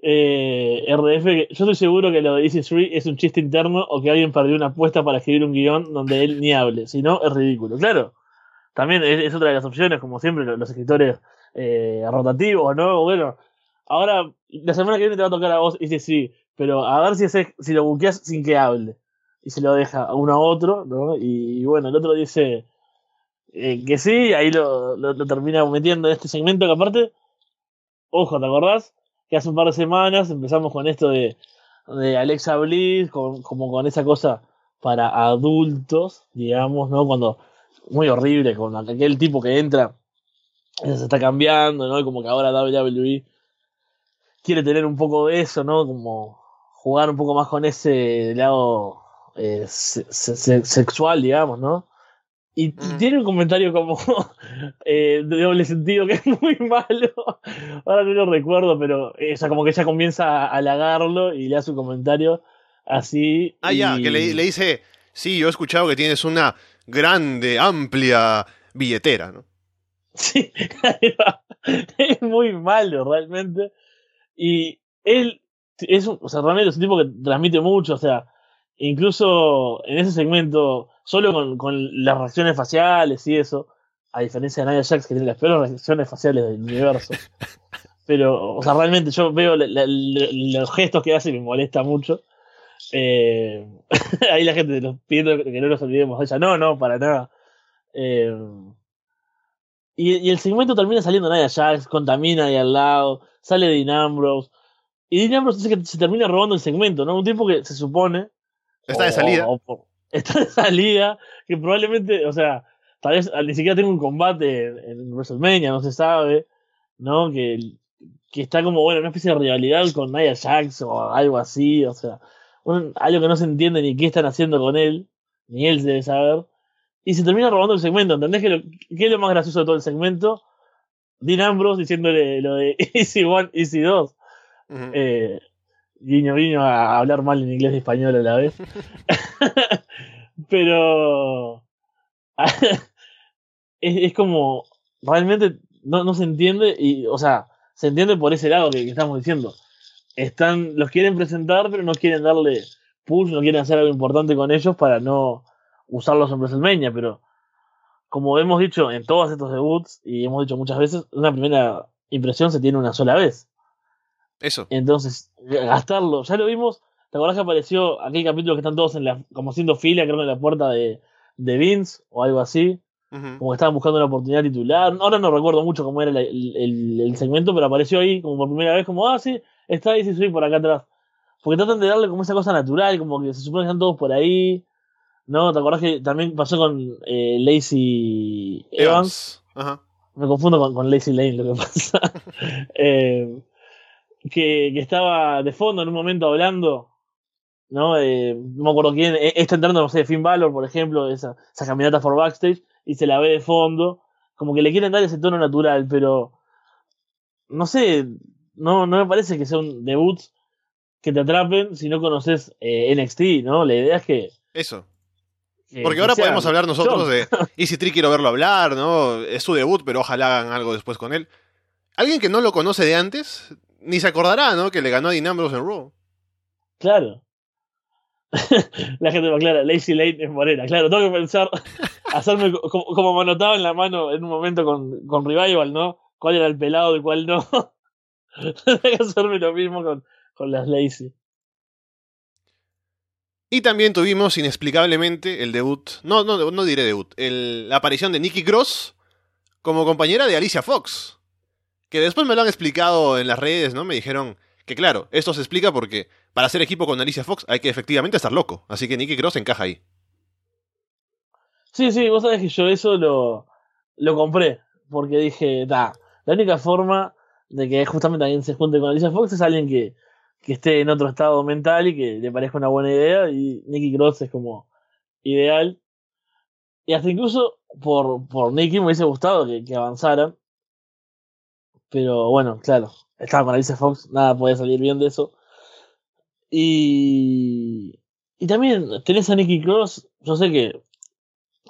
eh, que yo estoy seguro que lo de Easy 3 es un chiste interno o que alguien perdió una apuesta para escribir un guion donde él ni hable. Si no, es ridículo. Claro. También es, otra de las opciones, como siempre, los, escritores eh, rotativos, ¿no? Bueno, ahora la semana que viene te va a tocar a vos Easy 3, pero a ver si, si lo buqueas sin que hable. Y se lo deja a uno a otro, ¿no? Y, bueno, el otro dice eh, que sí, ahí lo, lo, termina metiendo en este segmento que aparte, ojo, ¿te acordás? Que hace un par de semanas empezamos con esto de, de Alexa Bliss, con, como con esa cosa para adultos, digamos, ¿no? Cuando, muy horrible, con aquel tipo que entra, se está cambiando, ¿no? Y como que ahora WWE quiere tener un poco de eso, ¿no? Como jugar un poco más con ese lado eh, sexual, digamos, ¿no? Y, mm. tiene un comentario como eh, de doble sentido que es muy malo. Ahora no lo recuerdo, pero sea, como que ella comienza a halagarlo y le hace un comentario así. Ah, ya, que le, le, dice, sí, yo he escuchado que tienes una grande, amplia billetera, ¿no? Sí, es muy malo realmente. Y él es un, o sea, realmente es un tipo que transmite mucho, o sea, incluso en ese segmento, solo con, con las reacciones faciales y eso, a diferencia de Nia Jax que tiene las peores reacciones faciales del universo. Pero, o sea, realmente yo veo los gestos que hace y me molesta mucho. Eh, ahí la gente nos pidiendo que no nos olvidemos de ella. No, no, para nada. Eh, y, el segmento termina saliendo Nia Jax, contamina ahí al lado, sale Dean Ambrose. Y Dean Ambrose dice que se termina robando el segmento, ¿no? Un tiempo que se supone. Está de salida. está de salida, que probablemente, o sea, tal vez ni siquiera tenga un combate en, WrestleMania, no se sabe, ¿no? Que, que está como, bueno, una especie de rivalidad con Nia Jax o algo así, o sea, algo que no se entiende ni qué están haciendo con él, ni él debe saber. Y se termina robando el segmento, ¿entendés? Que ¿Qué es lo más gracioso de todo el segmento? Dean Ambrose diciéndole lo de Easy One, Easy 2. Eh, guiño, guiño a hablar mal en inglés y español a la vez. Pero es, como realmente no, no, se entiende y, o sea, se entiende por ese lado que, que, estamos diciendo. Están, los quieren presentar, pero no quieren darle push, no quieren hacer algo importante con ellos para no usarlos en WrestleMania, pero como hemos dicho en todos estos debuts y hemos dicho muchas veces, una primera impresión se tiene una sola vez. Eso. Entonces, gastarlo, ya lo vimos, ¿te acordás que apareció aquel capítulo que están todos en la, como haciendo fila, creo en la puerta de, de Vince o algo así? Como que estaban buscando una oportunidad titular. Ahora no recuerdo mucho cómo era el, el, segmento, pero apareció ahí como por primera vez, como, ah, sí, está ahí, sí, soy por acá atrás. Porque tratan de darle como esa cosa natural, como que se supone que están todos por ahí. ¿No? ¿Te acordás que también pasó con eh, Lacey Evans? Ajá. Me confundo con, con Lacey Lane lo que pasa. eh, que, que, estaba de fondo en un momento hablando. ¿No? Eh, no me acuerdo quién. Eh, está entrando, no sé, Finn Balor, por ejemplo, esa, esa caminata por backstage, y se la ve de fondo. Como que le quieren dar ese tono natural, pero. No sé. No, no me parece que sea un debut que te atrapen si no conoces eh, NXT, ¿no? La idea es que. Eso. Porque ahora podemos hablar nosotros de Easy Tree, quiero verlo hablar, ¿no? Es su debut, pero ojalá hagan algo después con él. Alguien que no lo conoce de antes, ni se acordará, ¿no? Que le ganó a Dean Ambrose en Raw. Claro. la gente me aclara, Lazy Lane es morena. Claro, tengo que pensar, hacerme como, como me anotaba en la mano en un momento con, con Revival, ¿no? ¿Cuál era el pelado y cuál no? tengo que hacerme lo mismo con, con las Lazy. Y también tuvimos inexplicablemente el debut, no, no, no diré debut, la aparición de Nikki Cross como compañera de Alicia Fox. Que después me lo han explicado en las redes, ¿no? Me dijeron que claro, esto se explica porque para hacer equipo con Alicia Fox hay que efectivamente estar loco. Así que Nikki Cross encaja ahí. Sí, sí, vos sabés que yo eso lo, lo compré. Porque dije, da, la única forma de que justamente alguien se junte con Alicia Fox es alguien que que esté en otro estado mental y que le parezca una buena idea. Y Nicky Cross es como ideal. Y hasta incluso por, por Nicky me hubiese gustado que, que avanzaran. Pero bueno, claro. estaba con Alicia Fox, nada podía salir bien de eso. Y, y también tenés a Nicky Cross, yo sé que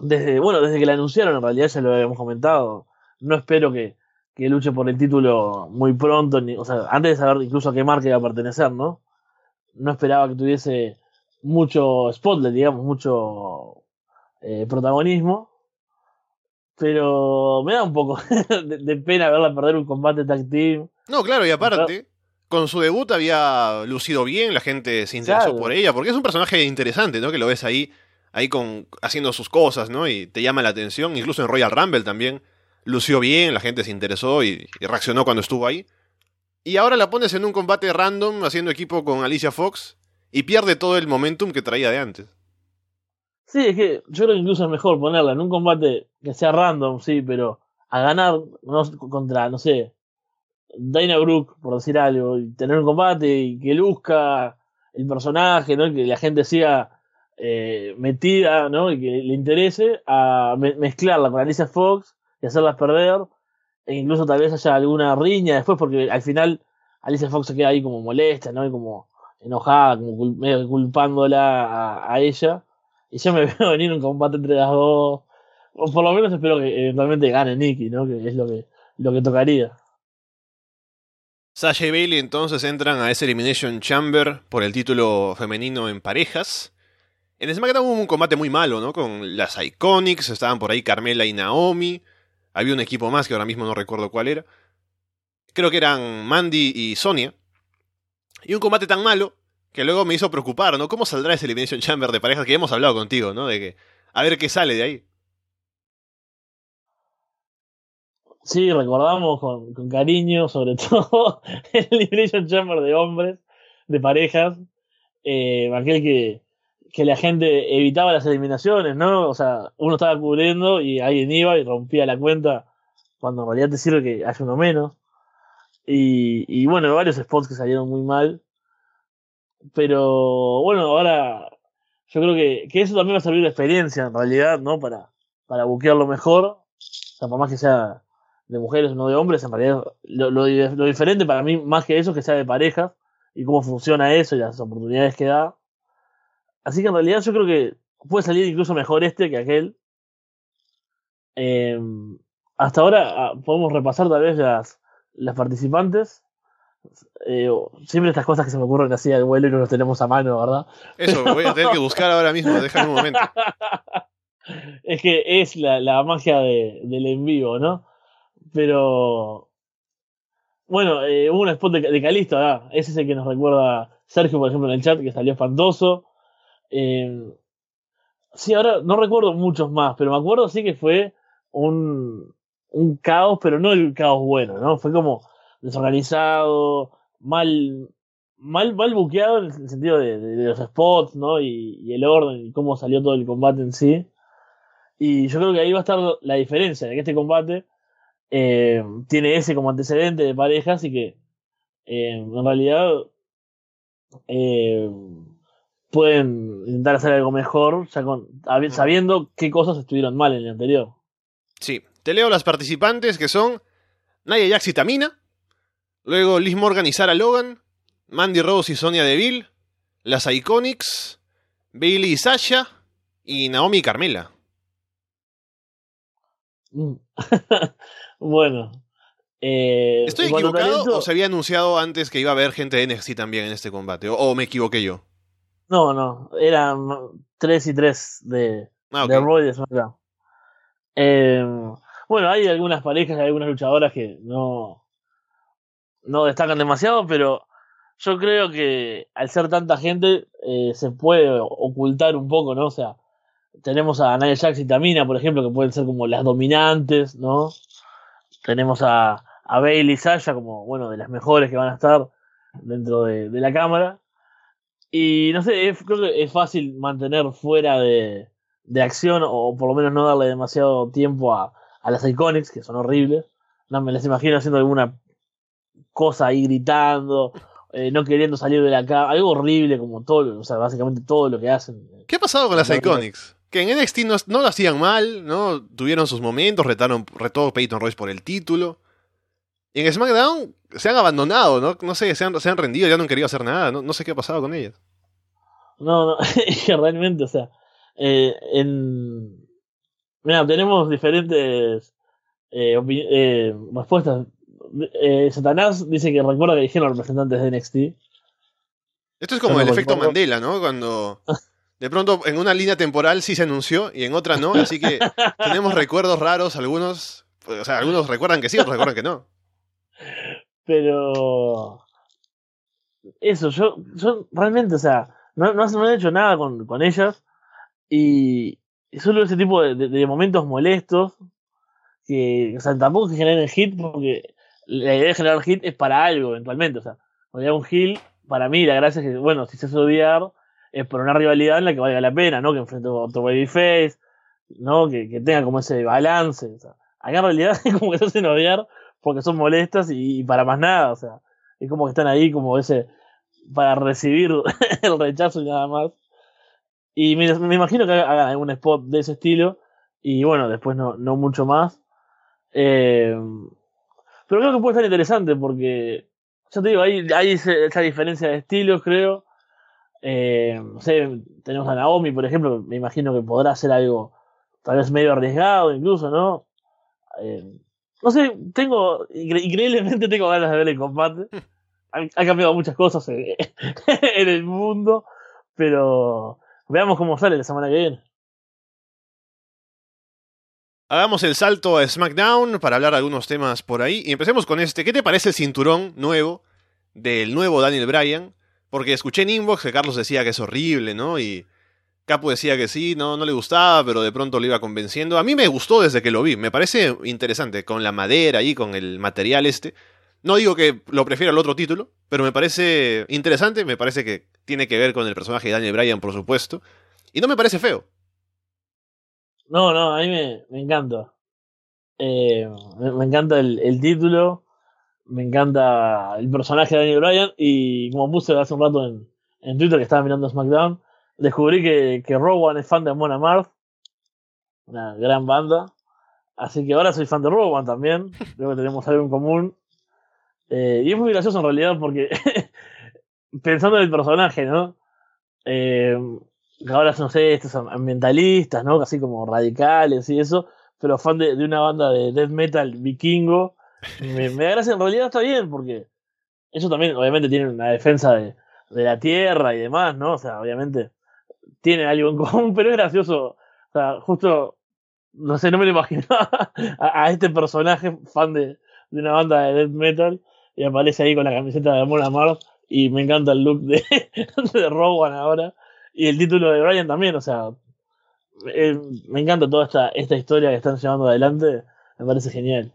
desde, bueno, desde que la anunciaron en realidad ya lo habíamos comentado, no espero que, que luche por el título muy pronto, ni, o sea, antes de saber incluso a qué marca iba a pertenecer, ¿no? No esperaba que tuviese mucho spotlight, digamos, mucho eh, protagonismo. Pero me da un poco de, de pena verla perder un combate tag team. No, claro, y aparte, con su debut había lucido bien, la gente se interesó Claro. por ella, porque es un personaje interesante, ¿no? Que lo ves ahí, ahí con, haciendo sus cosas, ¿no? Y te llama la atención, incluso en Royal Rumble también. Lució bien, la gente se interesó y, y reaccionó cuando estuvo ahí. Y ahora la pones en un combate random haciendo equipo con Alicia Fox y pierde todo el momentum que traía de antes. Sí, es que yo creo que incluso es mejor ponerla en un combate que sea random, sí, pero a ganar no, contra, no sé, Dana Brooke, por decir algo, y tener un combate y que luzca el personaje, ¿no? Que la gente siga eh, metida, ¿no? Y que le interese, a me- mezclarla con Alicia Fox y hacerlas perder, e incluso tal vez haya alguna riña después, porque al final Alicia Fox se queda ahí como molesta, ¿no? Y como enojada, como medio culpándola a ella. Y yo me veo venir un combate entre las dos. O por lo menos espero que eventualmente gane Nikki, ¿no? Que es lo que, lo que tocaría. Sasha y Bailey entonces entran a ese Elimination Chamber por el título femenino en parejas. En SmackDown hubo un combate muy malo, ¿no? Con las Iconics, estaban por ahí Carmela y Naomi. Había un equipo más que ahora mismo no recuerdo cuál era. Creo que eran Mandy y Sonia. Y un combate tan malo que luego me hizo preocupar, ¿no? ¿Cómo saldrá ese Elimination Chamber de parejas que hemos hablado contigo, ¿no? De que a ver qué sale de ahí. Sí, recordamos con, cariño, sobre todo, el Liberation Chamber de hombres, de parejas. eh, aquel que, que la gente evitaba las eliminaciones, ¿no? O sea, uno estaba cubriendo y alguien iba y rompía la cuenta cuando en realidad te sirve que haya uno menos. Y, y bueno, varios spots que salieron muy mal. Pero bueno, ahora yo creo que, que eso también va a servir de experiencia en realidad, ¿no? Para, para buquearlo mejor. O sea, por más que sea de mujeres o no de hombres, en realidad lo, lo, diferente para mí más que eso es que sea de parejas y cómo funciona eso y las oportunidades que da. Así que en realidad yo creo que puede salir incluso mejor este que aquel. Eh, hasta ahora ah, podemos repasar tal vez las, las participantes. Eh, siempre estas cosas que se me ocurren así al vuelo y no los tenemos a mano, ¿verdad? Eso, voy a tener que buscar ahora mismo, déjame un momento. es que es la, la magia de, del en vivo, ¿no? Pero. Bueno, eh, hubo un spot de, de Calisto, ¿verdad? Ese es el que nos recuerda Sergio, por ejemplo, en el chat, que salió espantoso. Eh, sí, ahora no recuerdo muchos más, pero me acuerdo sí que fue un, un caos, pero no el caos bueno, ¿no? Fue como desorganizado, mal, mal, mal buqueado en el sentido de, de, de los spots, ¿no? Y, y, el orden y cómo salió todo el combate en sí. Y yo creo que ahí va a estar la diferencia de que este combate eh, tiene ese como antecedente de parejas y que eh, en realidad eh, pueden intentar hacer algo mejor ya con, sabiendo qué cosas estuvieron mal en el anterior. Sí, te leo las participantes que son Naya Jax y Tamina, luego Liz Morgan y Sarah Logan, Mandy Rose y Sonia Deville, las Iconics, Bailey y Sasha y Naomi y Carmela. bueno. Eh, ¿Estoy equivocado talento... o se había anunciado antes que iba a haber gente de NXT también en este combate? ¿O, o me equivoqué yo? No, no, eran 3 y 3 de, ah, okay. de Roy de SmackDown. Eh, bueno, hay algunas parejas, hay algunas luchadoras que no, no destacan demasiado, pero yo creo que al ser tanta gente eh, se puede ocultar un poco, ¿no? O sea, tenemos a Nia Jax y Tamina, por ejemplo, que pueden ser como las dominantes, ¿no? Tenemos a, a Bailey y Sasha como, bueno, de las mejores que van a estar dentro de, la cámara. Y no sé, creo que es fácil mantener fuera de, de, acción o por lo menos no darle demasiado tiempo a, a las Iconics, que son horribles. No me las imagino haciendo alguna cosa ahí gritando, eh, no queriendo salir de la cama, algo horrible como todo, o sea, básicamente todo lo que hacen. ¿Qué ha pasado con las Iconics? Que en NXT no, no, lo hacían mal, ¿no? Tuvieron sus momentos, retaron, retó Peyton Royce por el título. Y en SmackDown se han abandonado, ¿no? No sé, se han, se han rendido, ya no han querido hacer nada. No, no sé qué ha pasado con ellas. No, no, realmente, o sea, eh, en... Mira, tenemos diferentes eh, eh, respuestas. Eh, Satanás dice que recuerda que dijeron los representantes de NXT. Esto es como no el efecto. Mandela, ¿no? Cuando de pronto en una línea temporal sí se anunció y en otra no, así que tenemos recuerdos raros, algunos, o sea, algunos recuerdan que sí, otros recuerdan que no. Pero eso, yo, yo realmente, o sea, no, no, no he hecho nada con, con ellas y solo ese tipo de, de- de momentos molestos que, o sea, tampoco que generen hit porque la idea de generar hit es para algo eventualmente, o sea, hay un heal, para mí la gracia es que, bueno, si se hace odiar es por una rivalidad en la que valga la pena, ¿no? Que enfrente a otro babyface, ¿no? Que, que tenga como ese balance, o sea, acá en realidad es como que se hacen odiar porque son molestas y, y para más nada, o sea, es como que están ahí como ese para recibir el rechazo y nada más. Y me, me imagino que hagan algún spot de ese estilo y bueno, después no, no mucho más. Eh, pero creo que puede estar interesante porque, ya te digo, hay, hay esa diferencia de estilos, creo. Eh, no sé, tenemos a Naomi, por ejemplo, me imagino que podrá hacer algo tal vez medio arriesgado incluso, ¿no? Eh, no sé, tengo, incre- increíblemente tengo ganas de ver el combate. Ha, ha cambiado muchas cosas en, en el mundo, pero veamos cómo sale la semana que viene. Hagamos el salto a SmackDown para hablar algunos temas por ahí y empecemos con este. ¿Qué te parece el cinturón nuevo del nuevo Daniel Bryan? Porque escuché en Inbox que Carlos decía que es horrible, ¿no? Y Capo decía que sí, no, no le gustaba, pero de pronto lo iba convenciendo. A mí me gustó desde que lo vi, me parece interesante, con la madera ahí, con el material este. No digo que lo prefiera al otro título, pero me parece interesante, me parece que tiene que ver con el personaje de Daniel Bryan, por supuesto. Y no me parece feo. No, no, a mí me, me encanta. Eh, me, me encanta el, el título, me encanta el personaje de Daniel Bryan y como puse hace un rato en, en Twitter que estaba mirando SmackDown, descubrí que, que Rowan es fan de Mona Amarth, una gran banda, así que ahora soy fan de Rowan también, creo que tenemos algo en común. Eh, y es muy gracioso en realidad porque pensando en el personaje, ¿no? Eh, ahora no sé, estos ambientalistas, ¿no? Así como radicales y eso, pero fan de, de una banda de death metal vikingo. Me, me da en realidad está bien, porque ellos también, obviamente, tienen una defensa de, de la tierra y demás, ¿no? O sea, obviamente, tienen algo en común, pero es gracioso. O sea, justo, no sé, no me lo imaginaba a, este personaje fan de, de una banda de death metal y aparece ahí con la camiseta de Amor Amar y me encanta el look de, de Rowan ahora. Y el título de Brian también, o sea, eh, me encanta toda esta, esta historia que están llevando adelante, me parece genial.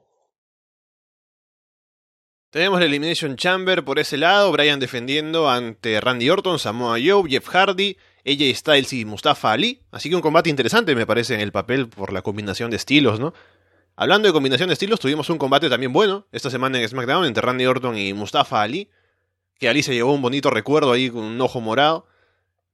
Tenemos la Elimination Chamber por ese lado, Bryan defendiendo ante Randy Orton, Samoa Joe, Jeff Hardy, AJ Styles y Mustafa Ali. Así que un combate interesante me parece en el papel por la combinación de estilos, ¿no? Hablando de combinación de estilos, tuvimos un combate también bueno esta semana en SmackDown entre Randy Orton y Mustafa Ali. Que Ali se llevó un bonito recuerdo ahí con un ojo morado.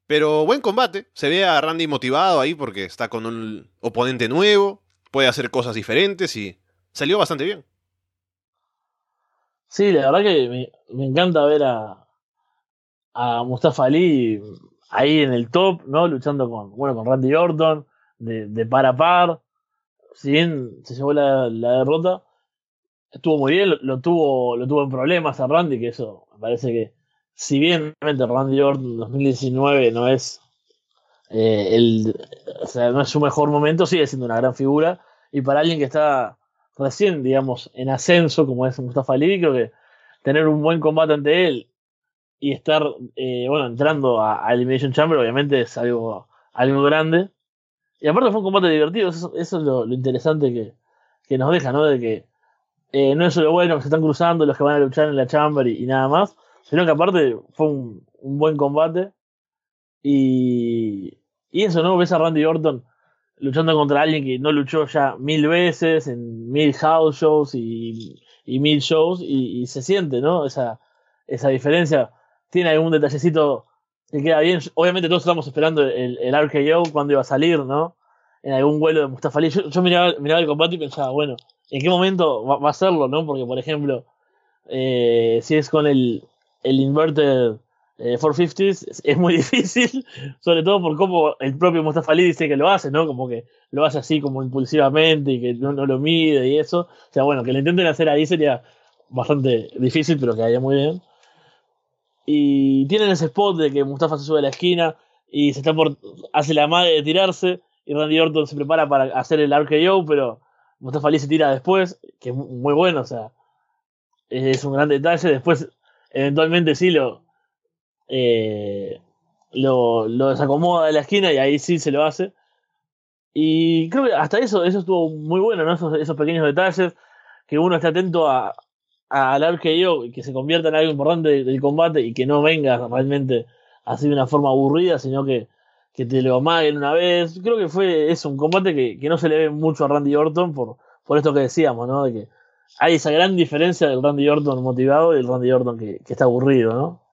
Pero buen combate. Se ve a Randy motivado ahí porque está con un oponente nuevo. Puede hacer cosas diferentes y salió bastante bien. Sí, la verdad que me, encanta ver a, Mustafa Ali ahí en el top, ¿no? Luchando con, bueno, con Randy Orton, de, de par a par. Si bien se llevó la, la derrota, estuvo muy bien, lo, lo, tuvo, lo tuvo en problemas a Randy, que eso me parece que, si bien realmente Randy Orton 2019 no es eh, el, o sea, no es su mejor momento, sigue siendo una gran figura. Y para alguien que está recién, digamos, en ascenso, como es Mustafa Ali, creo que tener un buen combate ante él y estar, eh, bueno, entrando a, Elimination Chamber, obviamente es algo, algo grande. Y aparte fue un combate divertido, eso, eso es lo, interesante que, que nos deja, ¿no? De que eh, no es solo bueno que se están cruzando los que van a luchar en la Chamber y nada más, sino que aparte fue un, buen combate. Y, y eso, ¿no? Ves a Randy Orton luchando contra alguien que no luchó ya mil veces en mil house shows y, y mil shows y, se siente, ¿no? Esa, esa diferencia. Tiene algún detallecito que queda bien. Obviamente todos estamos esperando el, el RKO cuando iba a salir, ¿no? En algún vuelo de Mustafa Ali. Yo, miraba, el combate y pensaba, bueno, ¿en qué momento va, va, a hacerlo, no? Porque, por ejemplo, Eh, si es con el, el inverted eh, 450s, es, es muy difícil, sobre todo por cómo el propio Mustafa Ali dice que lo hace, ¿no? Como que lo hace así como impulsivamente y que no, lo mide y eso. O sea, bueno, que lo intenten hacer ahí sería bastante difícil, pero quedaría muy bien. Y tienen ese spot de que Mustafa se sube a la esquina y se está por hace la madre de tirarse y Randy Orton se prepara para hacer el RKO, pero Mustafa Ali se tira después, que es muy bueno, o sea, es un gran detalle. Después, eventualmente sí lo, eh, lo, lo desacomoda de la esquina y ahí sí se lo hace. Y creo que hasta eso, eso estuvo muy bueno, ¿no? Esos, esos pequeños detalles, que uno esté atento a, al y que se convierta en algo importante del, combate y que no venga realmente así de una forma aburrida, sino que, que te lo amaguen una vez. Creo que fue eso, un combate que, que no se le ve mucho a Randy Orton por, por esto que decíamos, ¿no? De que hay esa gran diferencia del Randy Orton motivado y el Randy Orton que, que está aburrido, ¿no?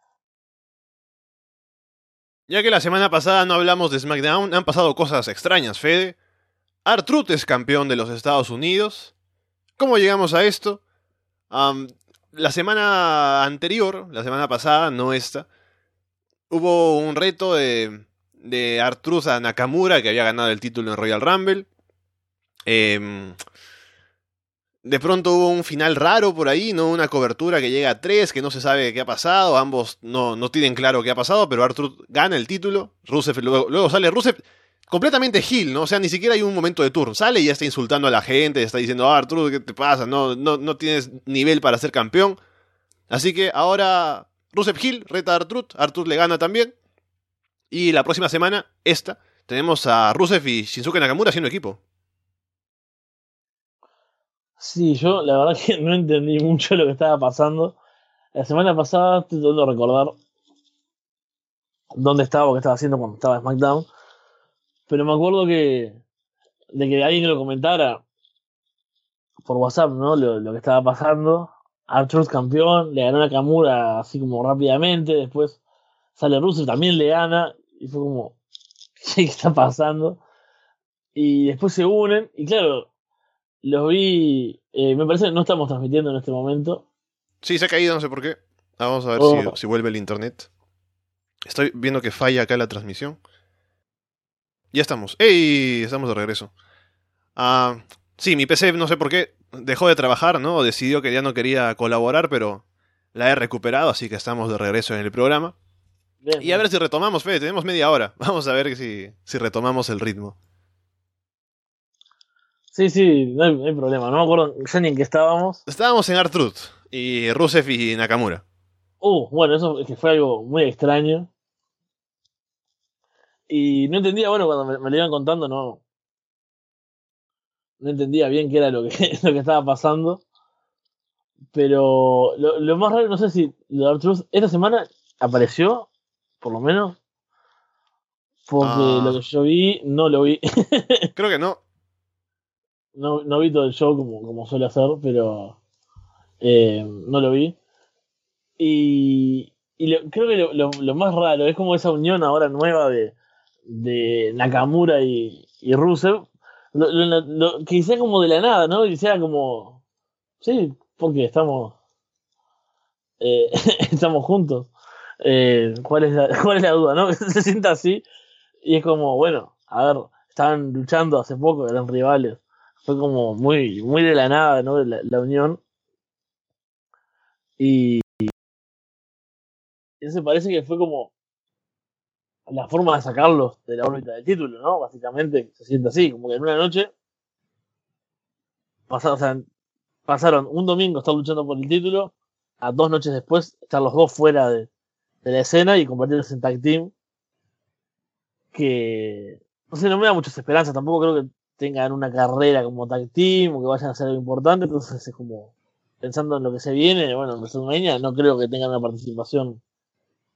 Ya que la semana pasada no hablamos de SmackDown, han pasado cosas extrañas, Fede. Artruth es campeón de los Estados Unidos. ¿Cómo llegamos a esto? La semana anterior, la semana pasada, no esta, hubo un reto de, de a Nakamura, que había ganado el título en Royal Rumble. Eh, de pronto hubo un final raro por ahí, ¿no? Una cobertura que llega a tres, que no se sabe qué ha pasado. Ambos no, no tienen claro qué ha pasado, pero Arthur gana el título. Rusev, luego, luego sale Rusev completamente heel, ¿no? O sea, ni siquiera hay un momento de turno. Sale y ya está insultando a la gente, está diciendo, ah, Arthur, ¿qué te pasa? No, no, no tienes nivel para ser campeón. Así que ahora Rusev heel reta a Arthur, Arthur le gana también. Y la próxima semana, esta, tenemos a Rusev y Shinsuke Nakamura haciendo equipo. Sí, yo la verdad que no entendí mucho lo que estaba pasando. La semana pasada estoy tratando de recordar dónde estaba o qué estaba haciendo cuando estaba SmackDown. Pero me acuerdo que de que alguien lo comentara por WhatsApp, ¿no? Lo, lo que estaba pasando. Arthur campeón, le ganó a Nakamura así como rápidamente. Después sale Russell, también le gana. Y fue como, ¿qué está pasando? Y después se unen. Y claro, los vi. Eh, me parece que no estamos transmitiendo en este momento. Sí, se ha caído, no sé por qué. Ah, vamos a ver Oh. si, si vuelve el internet. Estoy viendo que falla acá la transmisión. Ya estamos. ¡Ey! Estamos de regreso. Ah, sí, mi PC, no sé por qué, dejó de trabajar, ¿no? Decidió que ya no quería colaborar, pero la he recuperado, así que estamos de regreso en el programa. Bien, Y a ver si retomamos, Fede, tenemos media hora. Vamos a ver si, si retomamos el ritmo. Sí, sí, no hay, no hay problema. No me acuerdo ya ni en qué estábamos. Estábamos en Artruth y Rusev y Nakamura. Uh, bueno, eso es que fue algo muy extraño. Y no entendía, bueno, cuando me, me lo iban contando, no. No entendía bien qué era lo que, lo que estaba pasando. Pero lo, lo más raro, no sé si lo de Arturus esta semana apareció, por lo menos. Porque Ah. lo que yo vi, no lo vi. Creo que no. No, no vi todo el show como, como suele hacer, pero eh, no lo vi. Y, y lo- creo que lo, lo- más raro es como esa unión ahora nueva de, de Nakamura y, y Rusev, lo, que sea como de la nada, ¿no? Sea como, sí, porque estamos, eh, estamos juntos. Eh, ¿cuál, es la, ¿Cuál es la duda, no? Que se sienta así y es como, bueno, a ver, estaban luchando hace poco, eran rivales fue como muy, muy de la nada, ¿no? La, unión. Y, y eso parece que fue como la forma de sacarlos de la órbita del título, ¿no? Básicamente se siente así, como que en una noche pasaron, pasaron un domingo estar luchando por el título, a dos noches después estar los dos fuera de, de la escena y convertirse en tag team. Que no sé, no me da muchas esperanzas, tampoco creo que tengan una carrera como tag que vayan a hacer algo importante, entonces es como pensando en lo que se viene, bueno, en WrestleMania no creo que tengan una participación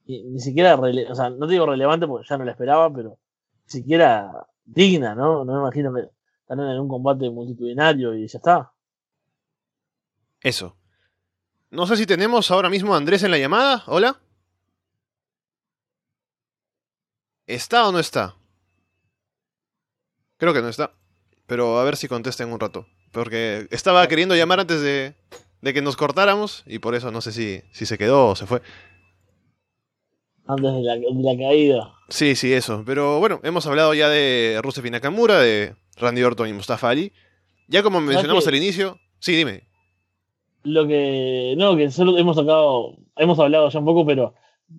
ni, ni siquiera, o sea, no digo relevante porque ya no la esperaba, pero ni siquiera digna, ¿no? No me imagino que están en un combate multitudinario y ya está. Eso. No sé si tenemos ahora mismo a Andrés en la llamada. Hola. ¿Está o no está? Creo que no está. Pero a ver si contesta en un rato. Porque estaba queriendo llamar antes de, de que nos cortáramos y por eso no sé si, si se quedó o se fue. Antes de la, de la caída. Sí, sí, eso. Pero bueno, hemos hablado ya de Rusev y Nakamura, de Randy Orton y Mustafa Ali. Ya como mencionamos al inicio, sí, dime. Lo que. No, que solo hemos tocado. Hemos hablado ya un poco, pero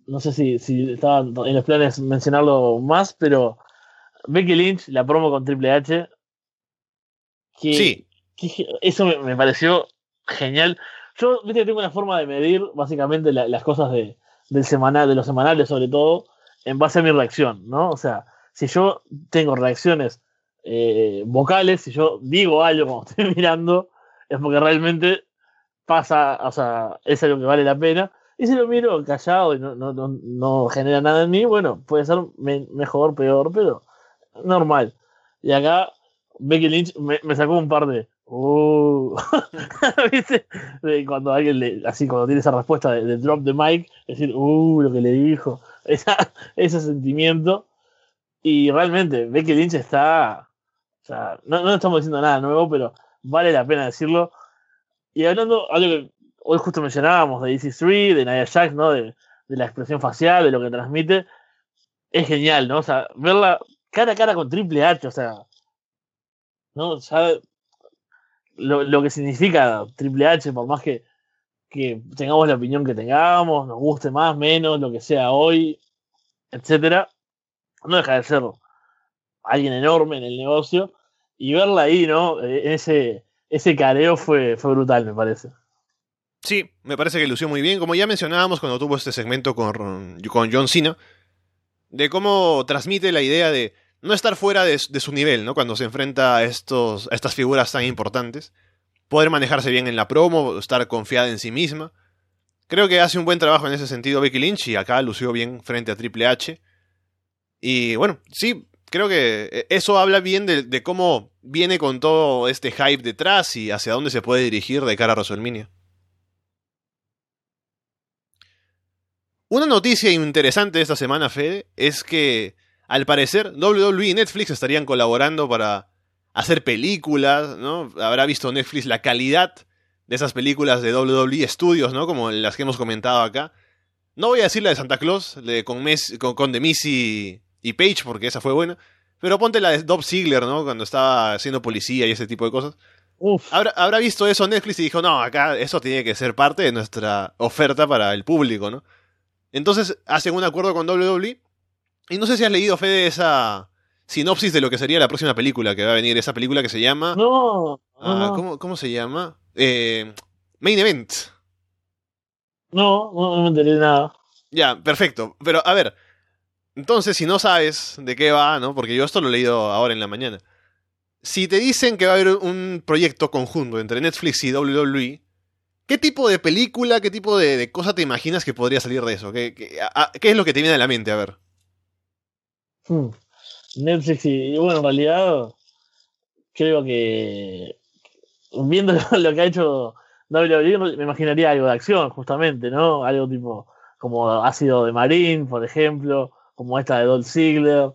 no sé si, si estaba en los planes mencionarlo más, pero Becky Lynch, la promo con Triple H. Que, Sí. que eso me, me pareció genial. Yo, viste, tengo una forma de medir básicamente la- las cosas de, del semanal, de los semanales, sobre todo, en base a mi reacción, ¿no? O sea, si yo tengo reacciones eh, vocales, si yo digo algo cuando estoy mirando, es porque realmente pasa, o sea, es algo que vale la pena. Y si lo miro callado y no, no, no, no genera nada en mí, bueno, puede ser me- mejor, peor, pero normal. Y acá Becky Lynch me, sacó un par de. Uh, ¿Viste? De cuando alguien le, así cuando tiene esa respuesta de, de drop the mic, decir, uh, lo que le dijo, ese sentimiento. Y realmente, Becky Lynch está. O sea, no, estamos diciendo nada nuevo, pero vale la pena decirlo. Y hablando, algo que hoy justo mencionábamos de EC3, de Nia Jax, ¿no? De, de la expresión facial, de lo que transmite, es genial, ¿no? O sea, verla cara a cara con Triple H, o sea, ¿no? Ya lo, lo que significa Triple H, por más que, que tengamos la opinión que tengamos, nos guste más, menos, lo que sea hoy, etcétera, no deja de ser alguien enorme en el negocio y verla ahí, ¿no? Eh, Ese, ese careo fue, fue brutal, me parece. Sí, me parece que lució muy bien. Como ya mencionábamos cuando tuvo este segmento con, con John Cena, de cómo transmite la idea de no estar fuera de, de su nivel, ¿no? Cuando se enfrenta a, estos, a estas figuras tan importantes. Poder manejarse bien en la promo, estar confiada en sí misma. Creo que hace un buen trabajo en ese sentido Becky Lynch y acá lució bien frente a Triple H. Y bueno, sí, creo que eso habla bien de, de cómo viene con todo este hype detrás y hacia dónde se puede dirigir de cara a WrestleMania. Una noticia interesante esta semana, Fede, es que al parecer WWE y Netflix estarían colaborando para hacer películas, ¿no? Habrá visto Netflix la calidad de esas películas de WWE Studios, ¿no? Como las que hemos comentado acá. No voy a decir la de Santa Claus, de con, Mes, con, con The Miz y, Page, porque esa fue buena. Pero ponte la de Dob Ziegler, ¿no? Cuando estaba siendo policía y ese tipo de cosas. Uf, Habrá, habrá visto eso Netflix y dijo, no, acá eso tiene que ser parte de nuestra oferta para el público, ¿no? Entonces hacen un acuerdo con WWE. Y no sé si has leído, Fede, esa sinopsis de lo que sería la próxima película que va a venir. Esa película que se llama... no, Ah, no, ¿cómo, cómo se llama? Eh, Main Event. no, no, no me enteré nada. Ya, perfecto. Pero a ver, entonces si no sabes de qué va, ¿no? Porque yo esto lo he leído ahora en la mañana. Si te dicen que va a haber un proyecto conjunto entre Netflix y WWE, ¿qué tipo de película, qué tipo de, de cosa te imaginas que podría salir de eso? ¿Qué, qué, a- qué es lo que te viene a la mente? A ver. Hmm. Netflix y, y bueno, en realidad creo que viendo lo que ha hecho WWE me imaginaría algo de acción justamente, ¿no? Algo tipo como ha sido de Marine, por ejemplo, como esta de Dolph Ziggler,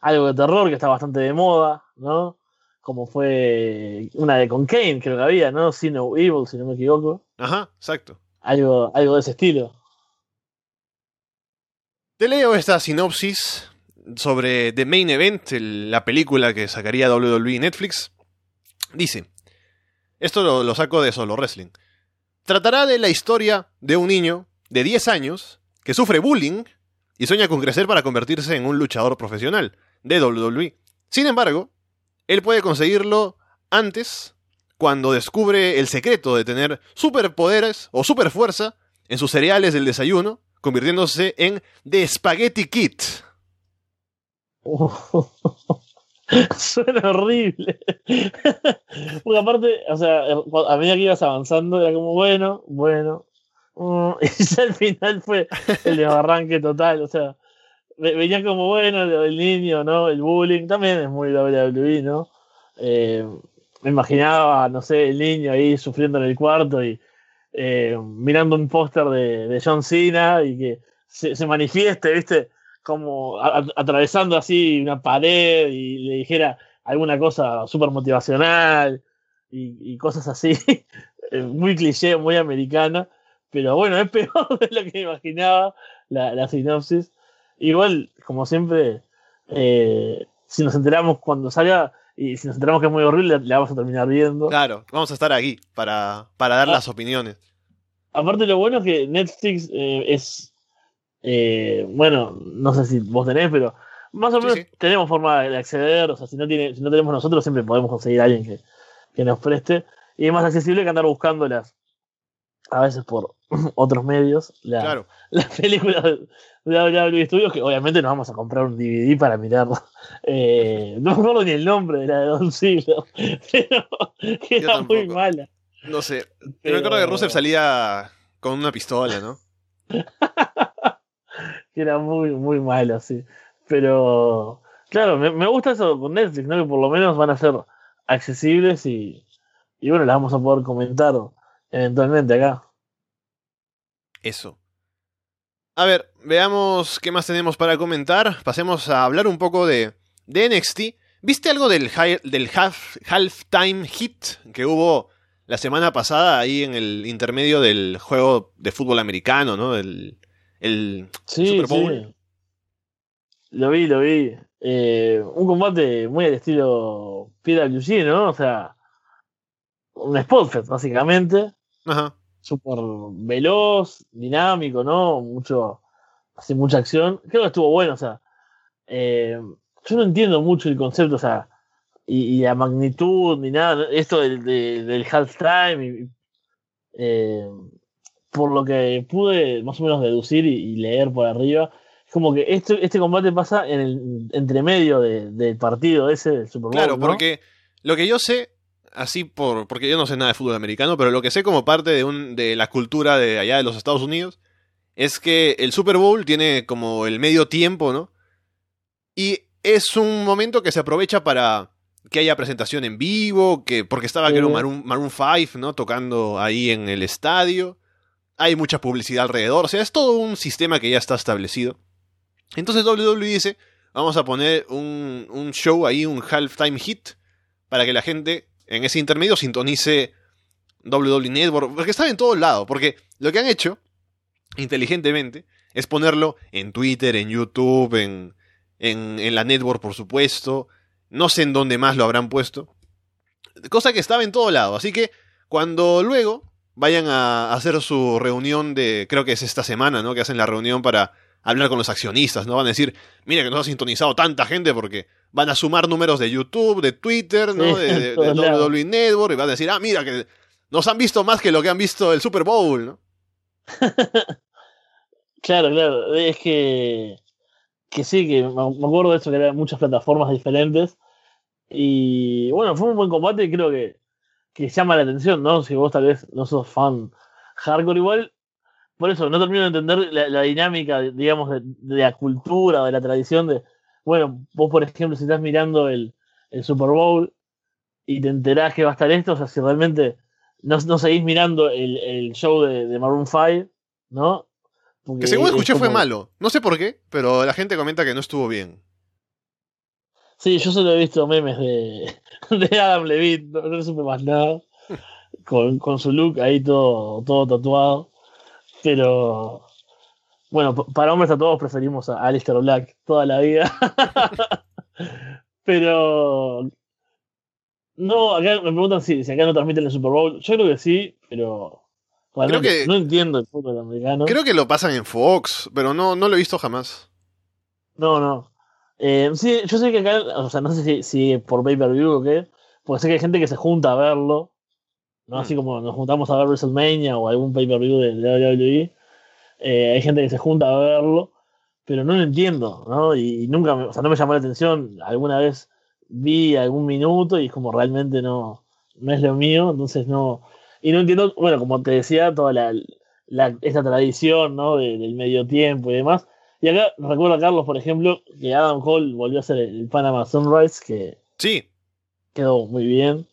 algo de terror que está bastante de moda, ¿no? Como fue una de con Kane, creo que había, ¿no? See No Evil, si no me equivoco. Ajá, exacto. Algo, algo de ese estilo. Te leo esta sinopsis sobre The Main Event, la película que sacaría WWE y Netflix. Dice, esto lo, lo saco de Solo Wrestling. Tratará de la historia de un niño de 10 años que sufre bullying y sueña con crecer para convertirse en un luchador profesional de WWE. Sin embargo, él puede conseguirlo antes cuando descubre el secreto de tener superpoderes o superfuerza en sus cereales del desayuno, convirtiéndose en The Spaghetti Kid. Suena horrible. Porque aparte, o sea, a medida que ibas avanzando, era como, bueno, bueno. mm, y ya al final fue el desbarranque total. O sea, ve- venía como, bueno, del niño, ¿no? El bullying también es muy WWE, ¿no? Eh, me imaginaba, no sé, el niño ahí sufriendo en el cuarto y eh, mirando un póster de, John Cena y que se manifieste, ¿viste? Como a- atravesando así una pared y le dijera alguna cosa súper motivacional y, y cosas así. eh, muy cliché, muy americana, pero bueno, es peor de lo que imaginaba la, la sinopsis. Igual, como siempre, eh, si nos enteramos cuando salga y si nos enteramos que es muy horrible, la vamos a terminar viendo. Claro, vamos a estar aquí para, para dar Ah. las opiniones. Aparte, lo bueno es que Netflix eh, es. Eh, bueno, no sé si vos tenés, pero más o menos sí. tenemos forma de acceder. O sea, si no, tiene, si no tenemos nosotros, siempre podemos conseguir a alguien que, que nos preste. Y es más accesible que andar buscándolas a veces por otros medios. La, Claro. las películas de WWE Studios, que obviamente nos vamos a comprar un DVD para mirarlo. Eh, no me acuerdo ni el nombre de la de Don Ziggler, pero que era muy mala. No sé. Pero- me acuerdo que Rusev salía con una pistola, ¿no? Era muy, muy mala, sí. Pero, claro, me, me gusta eso con Netflix, ¿no? Que por lo menos van a ser accesibles y, y bueno, las vamos a poder comentar eventualmente acá. Eso. A ver, veamos qué más tenemos para comentar. Pasemos a hablar un poco de, de NXT. ¿Viste algo del, half, halftime hit que hubo la semana pasada ahí en el intermedio del juego de fútbol americano, ¿no? El Sí, Super Bowl. sí. Lo vi, lo vi. Eh, un combate muy al estilo PWG, ¿no? O sea, un spot fest, básicamente. Ajá. súper veloz, dinámico, ¿no? Mucho, hace mucha acción. Creo que estuvo bueno, o sea, eh, yo no entiendo mucho el concepto, o sea, y, y la magnitud ni nada, esto del, de- del halftime, y, eh, por lo que pude más o menos deducir y, y leer por arriba, es como que este, este combate pasa en el entremedio de- del partido ese del Super Bowl. Claro, ¿no? porque lo que yo sé, así por. porque yo no sé nada de fútbol americano, pero lo que sé como parte de un, de la cultura de allá de los Estados Unidos, es que el Super Bowl tiene como el medio tiempo, ¿no? Y es un momento que se aprovecha para que haya presentación en vivo, que, porque estaba creo Sí. Maroon, Maroon 5, ¿no? Tocando ahí en el estadio. Hay mucha publicidad alrededor, o sea, es todo un sistema que ya está establecido. Entonces WWE dice, vamos a poner un, un show ahí, un halftime hit, para que la gente en ese intermedio sintonice WWE Network, porque está en todos lados, porque lo que han hecho, inteligentemente, es ponerlo en Twitter, en YouTube, en, en, en la network, por supuesto, no sé en dónde más lo habrán puesto, cosa que estaba en todo lado, así que cuando luego vayan a hacer su reunión de, creo que es esta semana, ¿no? Que hacen la reunión para hablar con los accionistas, ¿no? Van a decir, mira que nos ha sintonizado tanta gente porque van a sumar números de YouTube, de Twitter, ¿no? Sí, de, de- de. WWE Network y van a decir, ah, mira que nos han visto más que lo que han visto el Super Bowl, ¿no? Claro, claro. Es que, que sí, que me me acuerdo de eso, que eran muchas plataformas diferentes. Y bueno, fue un buen combate y creo que, que llama la atención, ¿no? Si vos tal vez no sos fan hardcore igual. Por eso, no termino de entender la, la dinámica, digamos, de, de la cultura, de la tradición de, bueno, vos por ejemplo, si estás mirando el, el Super Bowl y te enterás que va a estar esto, o sea, si realmente no, no seguís mirando el, el show de, de Maroon 5, ¿no? Porque Que según es escuché fue malo. No sé por qué, pero la gente comenta que no estuvo bien. Sí, yo solo he visto memes de, de Adam Levine, no, no supe más nada. Con, con su look ahí todo, todo tatuado. Pero bueno, para hombres tatuados preferimos a Alistair Black toda la vida. Pero no, acá me preguntan si, si acá no transmiten el Super Bowl. Yo creo que sí, pero realmente que- no entiendo el fútbol americano. Creo que lo pasan en Fox, pero no, no lo he visto jamás. No, no. Eh, sí, yo sé que acá, o sea, no sé si, si por pay-per-view o qué, porque sé que hay gente que se junta a verlo, ¿no? Mm. Así como nos juntamos a ver WrestleMania o algún pay-per-view de de WWE, eh, hay gente que se junta a verlo, pero no lo entiendo, ¿no? Y, y nunca, me, o sea, no me llamó la atención, alguna vez vi algún minuto y es como realmente no, no es lo mío, entonces no, y no entiendo, bueno, como te decía, toda la, la- esta tradición, ¿no? De- del medio tiempo y demás. Y acá recuerdo a Carlos, por ejemplo, que Adam Cole volvió a hacer el, Panama Sunrise, que Sí, quedó muy bien.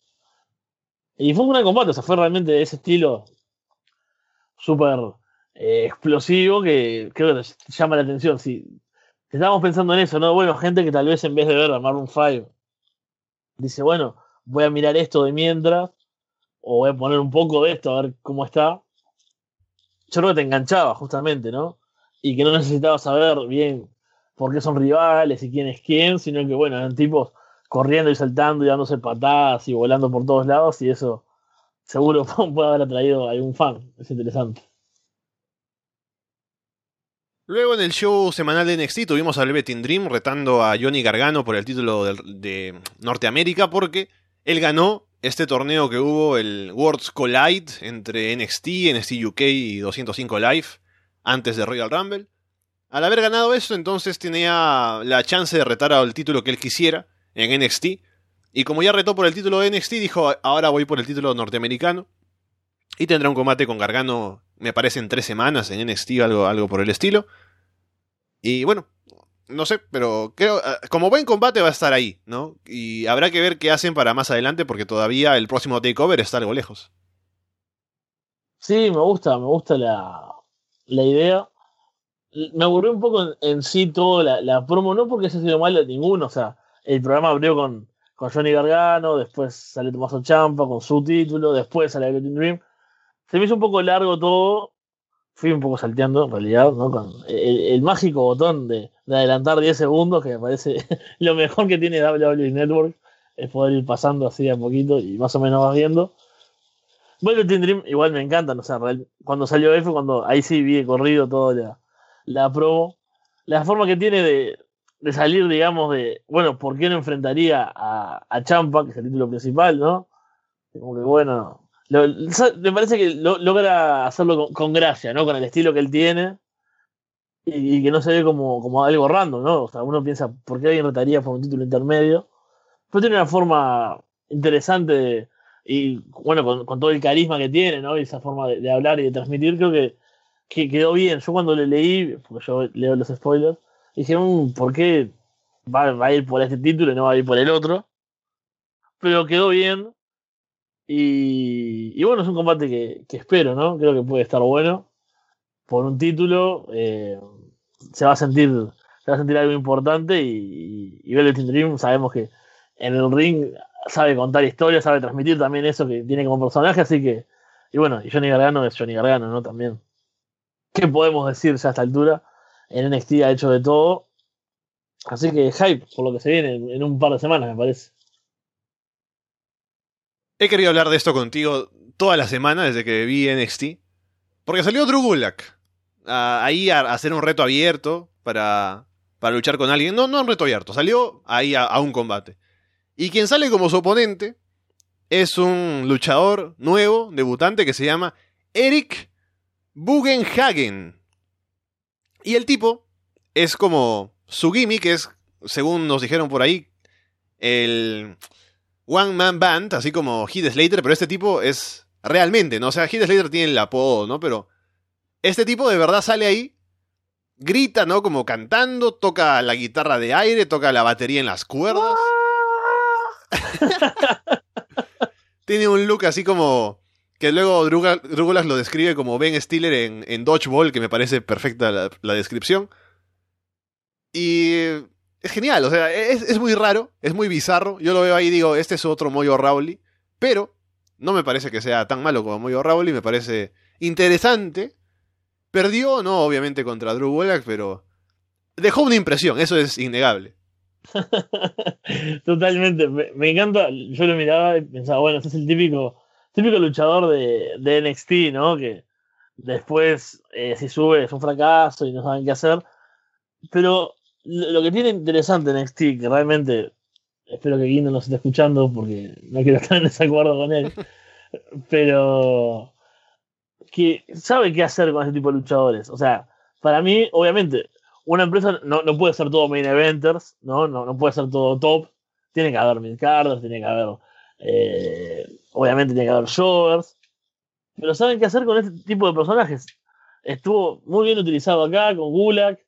Y fue un gran combate, o sea, fue realmente de ese estilo súper eh, explosivo que creo que te llama la atención. Si estábamos pensando en eso, ¿no? Bueno, gente que tal vez en vez de ver a Maroon 5 dice, bueno, voy a mirar esto de mientras, o voy a poner un poco de esto a ver cómo está, yo creo que te enganchaba justamente, ¿no? Y que no necesitabas saber bien por qué son rivales y quién es quién, sino que, bueno, eran tipos corriendo y saltando y dándose patadas y volando por todos lados y eso seguro puede haber atraído a algún fan. Es interesante. Luego en el show semanal de NXT tuvimos a Velvet Dream retando a Johnny Gargano por el título de, de, Norteamérica porque él ganó este torneo que hubo, el Worlds Collide entre NXT, NXT UK y 205 Live antes de Royal Rumble. Al haber ganado eso, entonces tenía la chance de retar al título que él quisiera en NXT. Y como ya retó por el título de NXT, dijo, ahora voy por el título norteamericano. Y tendrá un combate con Gargano, me parece, en tres semanas en NXT, algo, algo por el estilo. Y bueno, no sé, pero creo, ah, como buen combate va a estar ahí, ¿no? Y habrá que ver qué hacen para más adelante, porque todavía el próximo takeover está algo lejos. Sí, me gusta, me gusta la, la idea. Me aburrió un poco en, sí todo la, la, promo, no porque se ha sido mal de ninguno, o sea, el programa abrió con, con Johnny Gargano, después sale Tomaso Champa con su título, después sale Getting Dream. Se me hizo un poco largo todo. Fui un poco salteando, en realidad, ¿no? Con el, mágico botón de, adelantar 10 segundos, que me parece lo mejor que tiene WWE Network, es poder ir pasando así a poquito y más o menos vas viendo. Bueno, Dream igual me encanta, o sea, cuando salió F, cuando ahí sí vi corrido toda la, la promo. La forma que tiene de, de salir, digamos, de, bueno, ¿por qué no enfrentaría a, a Champa, que es el título principal, ¿no? Como que, bueno, me parece que logra hacerlo con, gracia, ¿no? Con el estilo que él tiene y, que no se ve como, como algo random, ¿no? O sea, uno piensa, ¿por qué alguien rotaría por un título intermedio? Pero tiene una forma interesante y, bueno, con, todo el carisma que tiene, ¿no? Y esa forma de, hablar y de transmitir, creo que, que, quedó bien. Yo cuando le leí, porque yo leo los spoilers, dije, mm, ¿por qué va, a ir por este título y no va a ir por el otro? Pero quedó bien. Y, bueno, es un combate que, espero, ¿no? Creo que puede estar bueno. Por un título eh, se va a sentir se va a sentir algo importante y, y, Velvet Dream sabemos que en el ring sabe contar historias, sabe transmitir también eso que tiene como personaje, así que y bueno, y Johnny Gargano es Johnny Gargano, ¿no? También. ¿Qué podemos decir ya a esta altura? en NXT ha hecho de todo. Así que hype por lo que se viene en, un par de semanas, me parece. He querido hablar de esto contigo toda la semana desde que vi NXT. Porque salió Drew Gulak. ahí a, hacer un reto abierto para, para luchar con alguien. No, no un reto abierto, salió ahí a, a un combate. Y quien sale como su oponente es un luchador nuevo, debutante, que se llama Eric Bugenhagen. Y el tipo es como su gimmick, es, según nos dijeron por ahí, el One Man Band, así como Heath Slater, pero este tipo es realmente, ¿no? O sea, Heath Slater tiene el apodo, ¿no? Pero este tipo de verdad sale ahí, grita, ¿no? Como cantando, toca la guitarra de aire, toca la batería en las cuerdas. tiene un look así como que luego Drugulas lo describe como Ben Stiller en, en Dodgeball, que me parece perfecta la, descripción. Y es genial, o sea, es, muy raro, es muy bizarro. Yo lo veo ahí y digo, este es otro Moyo Rowley. Pero no me parece que sea tan malo como Moyo Rowley, me parece interesante. Perdió, no, obviamente, contra Drew Gulak, pero dejó una impresión, eso es innegable. Totalmente, me, encanta. Yo lo miraba y pensaba, bueno, este es el típico típico luchador de, de NXT, ¿no? Que después, eh, si sube, es un fracaso y no saben qué hacer. Pero lo que tiene interesante NXT, que realmente espero que Guindo nos esté escuchando porque no quiero estar en desacuerdo con él, pero que sabe qué hacer con ese tipo de luchadores. O sea, para mí, obviamente, una empresa no, no puede ser todo main eventers, ¿no? No, no puede ser todo top. Tiene que haber mid carders, tiene que haber eh, obviamente tiene que haber showers. Pero saben qué hacer con este tipo de personajes. Estuvo muy bien utilizado acá con Gulag.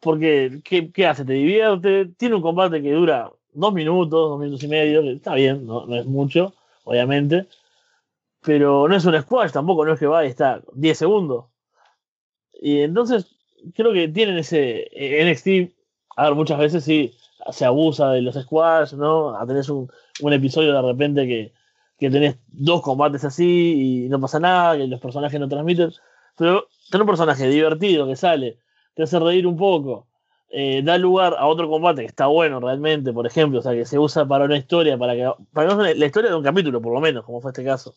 Porque, ¿qué, hace? Te divierte. Tiene un combate que dura dos minutos, dos minutos y medio. Que está bien, no, es mucho, obviamente. Pero no es un squash tampoco, no es que va y está 10 segundos. Y entonces, creo que tienen ese eh, NXT. A ver, muchas veces sí se abusa de los squash, ¿no? A tener un, un episodio de repente que que tenés dos combates así y no pasa nada, que los personajes no transmiten. Pero tener un personaje divertido que sale, te hace reír un poco, eh, da lugar a otro combate que está bueno realmente, por ejemplo, o sea, que se usa para una historia, para que para la historia de un capítulo, por lo menos, como fue este caso.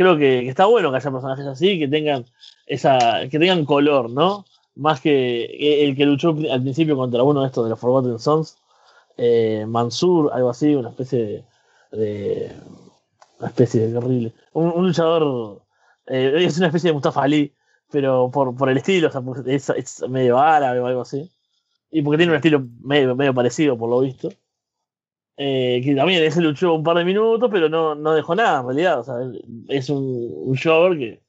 Creo que, está bueno que haya personajes así, que tengan esa, que tengan color, ¿no? Más que el que luchó al principio contra uno de estos de los Forgotten Sons, eh, Mansur, algo así, una especie de, una especie de horrible, un, luchador, eh, es una especie de Mustafa Ali, pero por, por el estilo, es, es, medio árabe o algo así. Y porque tiene un estilo medio, medio parecido, por lo visto. Eh, que también ese luchó un par de minutos, pero no, no dejó nada en realidad. O sea, es un, un que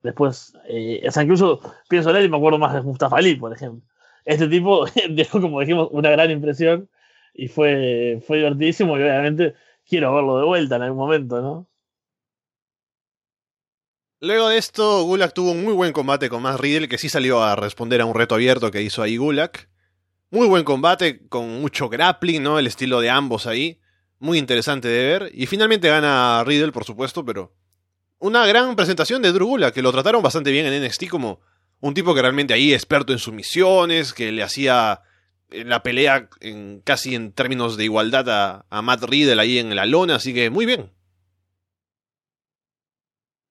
después, eh, o sea, incluso pienso en él y me acuerdo más de Mustafa Ali, por ejemplo. Este tipo dejó, como dijimos, una gran impresión y fue, fue divertidísimo y obviamente quiero verlo de vuelta en algún momento, ¿no? Luego de esto, Gulak tuvo un muy buen combate con Matt Riddle, que sí salió a responder a un reto abierto que hizo ahí Gulak. Muy buen combate, con mucho grappling, ¿no? El estilo de ambos ahí. Muy interesante de ver. Y finalmente gana Riddle, por supuesto, pero. Una gran presentación de Drew Gulak, que lo trataron bastante bien en NXT como un tipo que realmente ahí experto en sumisiones, que le hacía eh, la pelea en, casi en términos de igualdad a, a Matt Riddle ahí en la lona, así que muy bien.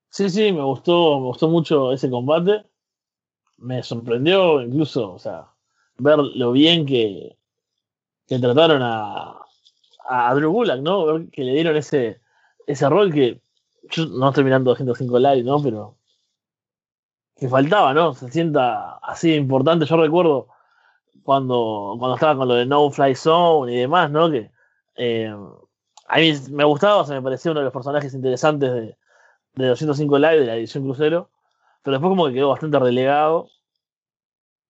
Sí, sí, me gustó, me gustó mucho ese combate. Me sorprendió incluso, o sea, ver lo bien que, que trataron a, a Drew Gulak, ¿no? Que le dieron ese, ese rol que yo no estoy mirando 205 likes, ¿no? Pero que faltaba, ¿no? Se sienta así importante. Yo recuerdo cuando, cuando estaba con lo de No Fly Zone y demás, ¿no? Que eh, a mí me gustaba, o sea, me parecía uno de los personajes interesantes de, de 205 Live de la edición crucero, pero después como que quedó bastante relegado.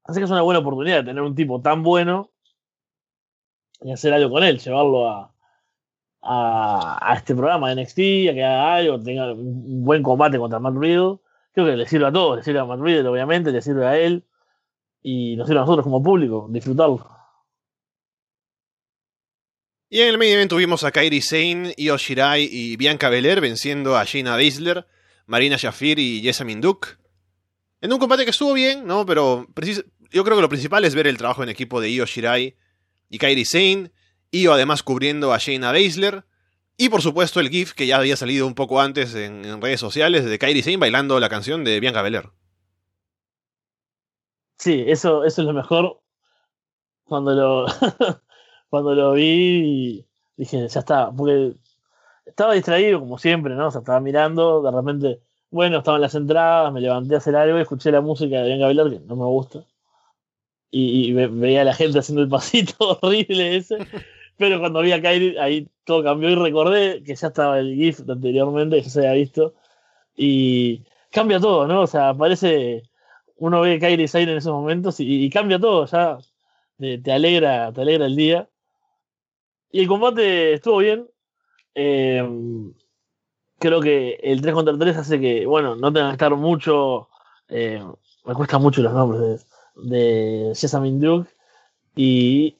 Así que es una buena oportunidad tener un tipo tan bueno y hacer algo con él, llevarlo a, a, este programa de NXT, a que haga algo, tenga un buen combate contra Matt Riddle. Creo que le sirve a todos, le sirve a Matt Riddle obviamente, le sirve a él y nos sirve a nosotros como público, disfrutarlo. Y en el main event tuvimos a Kairi Sane, Io Shirai y Bianca Belair venciendo a Shayna Baszler, Marina Shafir y Jessamine Duke. En un combate que estuvo bien, ¿no? Pero yo creo que lo principal es ver el trabajo en equipo de Io Shirai y Kairi Sane. Io además cubriendo a Shayna Baszler. Y por supuesto el GIF que ya había salido un poco antes en, redes sociales de Kairi Sane bailando la canción de Bianca Belair. Sí, eso, eso es lo mejor. Cuando lo, cuando lo vi, dije, ya está, porque estaba distraído como siempre, ¿no? O sea, estaba mirando, de repente, bueno, estaban las entradas, me levanté a hacer algo y escuché la música de Bianca Belair, que no me gusta. Y, veía a la gente haciendo el pasito horrible ese. Pero cuando vi a Kyrie, ahí todo cambió y recordé que ya estaba el GIF anteriormente, ya se había visto. Y cambia todo, ¿no? O sea, parece. Uno ve Kyrie Zayn en esos momentos y, cambia todo, ya te, alegra, te alegra el día. Y el combate estuvo bien. Eh, creo que el 3 contra 3 hace que, bueno, no tenga que estar mucho. Eh, me cuesta mucho los nombres de, de Duke y.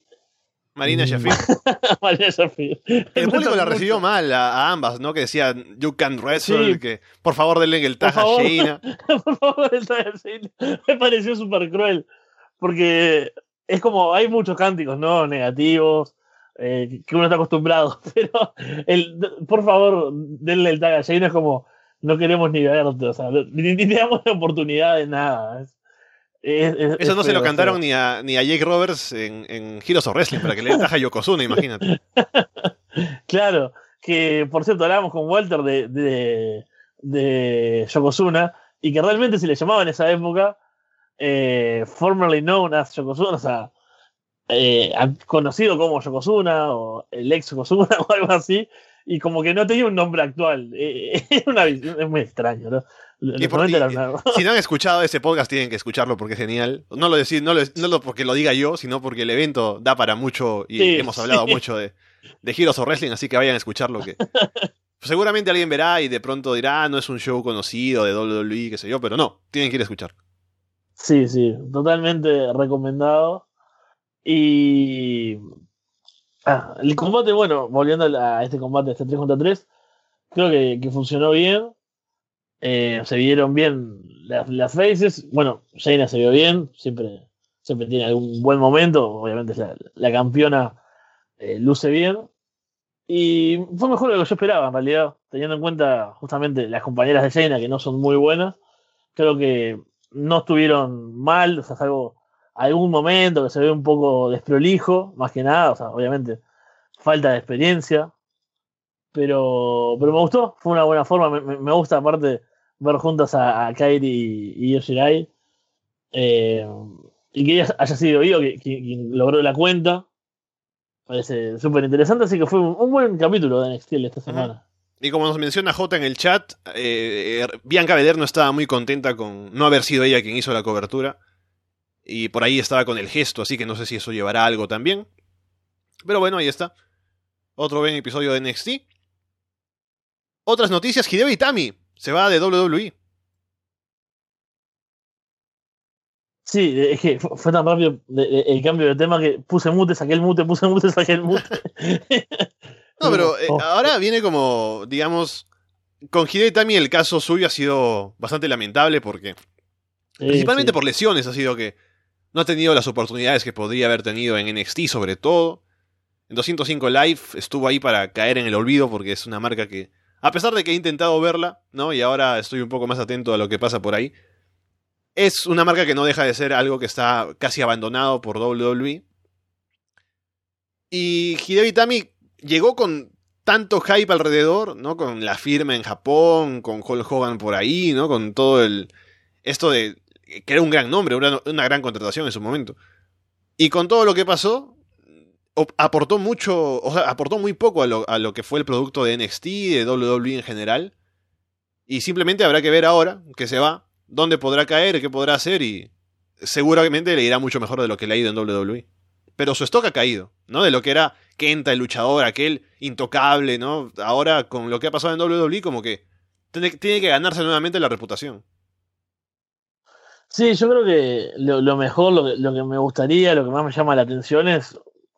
Marina mm. Shafir. Marina Shafir. El público la recibió mal a, ambas, ¿no? Que decía, You can wrestle, que por favor denle el tag a Sheina. por favor, el tag a Sheina. Me pareció súper cruel. Porque es como, hay muchos cánticos, ¿no? Negativos eh, que uno está acostumbrado, pero el, por favor, denle el tag a Jane, es como, no queremos ni verte, o sea, ni, ni, damos la oportunidad de nada. Eso no se lo cantaron ni a, ni a Jake Roberts en, en Heroes of Wrestling para que le taja a Yokozuna, imagínate. claro, que por cierto hablábamos con Walter de, de, de Yokozuna y que realmente se le llamaba en esa época eh, formerly known as Yokozuna, o sea, eh, conocido como Yokozuna o el ex Yokozuna o algo así, y como que no tenía un nombre actual. Eh, es muy extraño, ¿no? si no han escuchado ese podcast, tienen que escucharlo porque es genial. No lo, decir, no, lo, porque lo diga yo, sino porque el evento da para mucho y hemos hablado mucho de, de Heroes of Wrestling, así que vayan a escucharlo. Que seguramente alguien verá y de pronto dirá, ah, no es un show conocido de WWE, qué sé yo, pero no, tienen que ir a escuchar. Sí, sí, totalmente recomendado. Y. Ah, el combate, bueno, volviendo a este combate, este 3 contra 3, creo que, que funcionó bien. Eh, se vieron bien las, las faces. Bueno, Jaina se vio bien, siempre, siempre tiene algún buen momento. Obviamente la, la campeona eh, luce bien. Y fue mejor de lo que yo esperaba, en realidad, teniendo en cuenta justamente las compañeras de Jaina que no son muy buenas. Creo que no estuvieron mal, o sea, salvo algún momento que se ve un poco desprolijo, más que nada, o sea, obviamente falta de experiencia, pero, pero me gustó, fue una buena forma, me, me gusta aparte ver juntas a, a Kairi y, y Yoshirai, eh, y que ella haya sido yo quien, quien logró la cuenta, parece súper interesante, así que fue un, un, buen capítulo de NXT esta semana. Y como nos menciona J en el chat, eh, Bianca Belair no estaba muy contenta con no haber sido ella quien hizo la cobertura. Y por ahí estaba con el gesto, así que no sé si eso llevará algo también. Pero bueno, ahí está. Otro buen episodio de NXT. Otras noticias, Hideo Itami se va de WWE. Sí, es que fue tan rápido el cambio de tema que puse mute, saqué el mute, puse mute, saqué el mute. no, pero eh, ahora viene como, digamos, con Hideo Itami el caso suyo ha sido bastante lamentable porque, principalmente sí. por lesiones, ha sido que no ha tenido las oportunidades que podría haber tenido en NXT sobre todo. En 205 Live estuvo ahí para caer en el olvido porque es una marca que, a pesar de que he intentado verla, ¿no? Y ahora estoy un poco más atento a lo que pasa por ahí. Es una marca que no deja de ser algo que está casi abandonado por WWE. Y Hideo Itami llegó con tanto hype alrededor, ¿no? Con la firma en Japón, con Hulk Hogan por ahí, ¿no? Con todo el... Esto de... que era un gran nombre, una, una gran contratación en su momento. Y con todo lo que pasó, aportó mucho, o sea, aportó muy poco a lo, a lo, que fue el producto de NXT, de WWE en general. Y simplemente habrá que ver ahora que se va, dónde podrá caer, qué podrá hacer y seguramente le irá mucho mejor de lo que le ha ido en WWE. Pero su stock ha caído, ¿no? De lo que era Kenta, el luchador, aquel intocable, ¿no? Ahora con lo que ha pasado en WWE como que tiene, tiene que ganarse nuevamente la reputación. Sí, yo creo que lo, mejor, lo lo que, me gustaría, lo que más me llama la atención es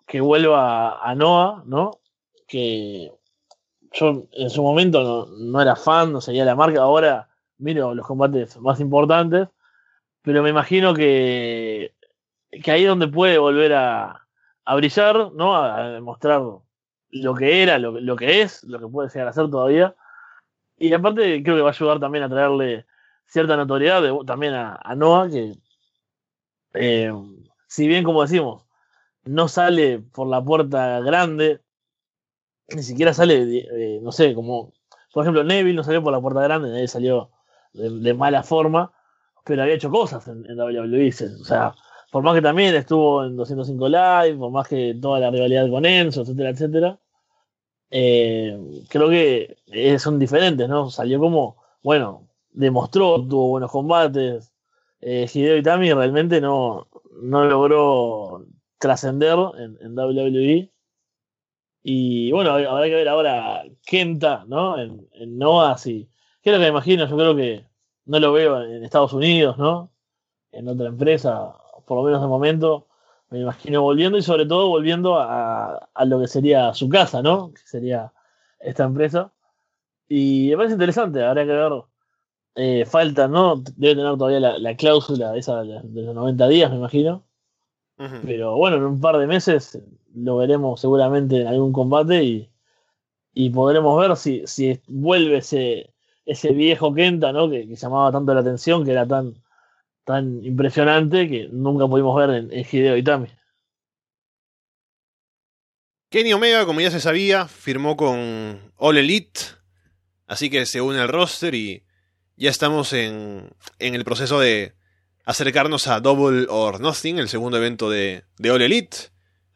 que vuelva a Noah, ¿no? Que yo en su momento no, era fan, no seguía la marca, ahora miro los combates más importantes, pero me imagino que, que ahí es donde puede volver a, brillar, ¿no? A, demostrar lo que era, lo, que es, lo que puede llegar a ser todavía. Y aparte creo que va a ayudar también a traerle cierta notoriedad también a, a, Noah, que eh, si bien como decimos, no sale por la puerta grande, ni siquiera sale, no sé, como, por ejemplo, Neville no salió por la puerta grande, nadie salió de, de, mala forma, pero había hecho cosas en, en WWE, o sea, por más que también estuvo en 205 Live, por más que toda la rivalidad con Enzo, etcétera, etcétera, eh, creo que eh, son diferentes, ¿no? Salió como, bueno, demostró, tuvo buenos combates, eh, Hideo Itami realmente no, no logró trascender en, en, WWE. Y bueno, habrá que ver ahora Kenta, ¿no? En, en Noah, sí. ¿Qué es lo que me imagino? Yo creo que no lo veo en Estados Unidos, ¿no? En otra empresa, por lo menos de momento. Me imagino volviendo y sobre todo volviendo a, a lo que sería su casa, ¿no? Que sería esta empresa. Y me parece interesante, habrá que ver. Eh, falta, ¿no? Debe tener todavía la, la cláusula esa de los 90 días, me imagino pero bueno, en un par de meses lo veremos seguramente en algún combate y, y podremos ver si, si vuelve ese, ese viejo Kenta, ¿no? Que, que, llamaba tanto la atención, que era tan, tan impresionante que nunca pudimos ver en, en Hideo Itami. Kenny Omega, como ya se sabía, firmó con All Elite, así que se une al roster y ya estamos en, en el proceso de, acercarnos a Double or Nothing, el segundo evento de, All Elite.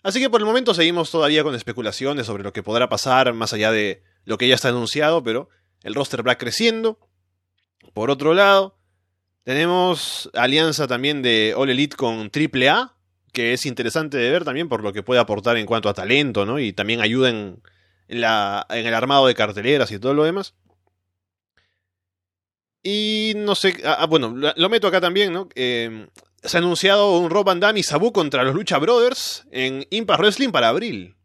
Así que por el momento seguimos todavía con especulaciones sobre lo que podrá pasar más allá de lo que ya está anunciado, pero el roster va creciendo. Por otro lado, tenemos alianza también de All Elite con AAA, que es interesante de ver también por lo que puede aportar en cuanto a talento, ¿no? Y también ayuda en, en el armado de carteleras y todo lo demás. Y no sé, ah, bueno, lo meto acá también, ¿no? Eh, se ha anunciado un Rob Van Damme y Sabu contra los Lucha Brothers en Impact Wrestling para abril.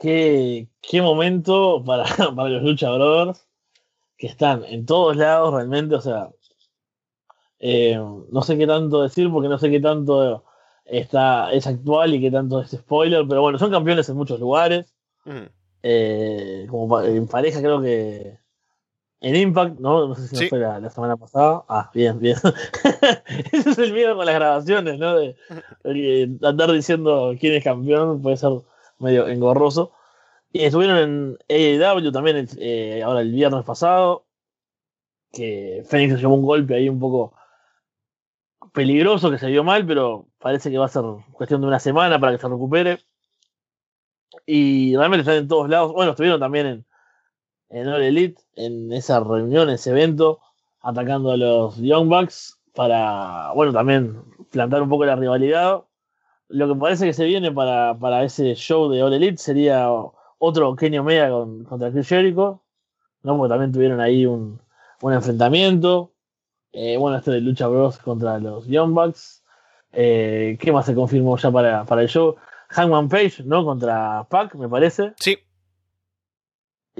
qué, qué momento para, para los luchadores que están en todos lados realmente, o sea, eh, no sé qué tanto decir porque no sé qué tanto está, es actual y qué tanto es spoiler, pero bueno, son campeones en muchos lugares. Mm. Eh, como en pareja creo que en Impact, ¿no? No sé si Sí. fue la, la semana pasada. Ah, bien, bien. Ese es el miedo con las grabaciones, ¿no? De, de andar diciendo quién es campeón puede ser medio engorroso. Y estuvieron en AEW también eh, ahora el viernes pasado. Que Fénix se llevó un golpe ahí un poco peligroso que se vio mal, pero parece que va a ser cuestión de una semana para que se recupere. Y realmente están en todos lados. Bueno, estuvieron también en, en All Elite, en esa reunión, ese evento, atacando a los Young Bucks para, bueno, también plantar un poco la rivalidad. Lo que parece que se viene para, para ese show de All Elite sería otro Kenny Omega con, contra Chris Jericho, ¿no? Porque también tuvieron ahí un, un enfrentamiento. Eh, bueno, este de Lucha Bros contra los Young Bucks. Eh, ¿Qué más se confirmó ya para, para el show? Hangman Page, ¿no? Contra Pac, me parece. Sí,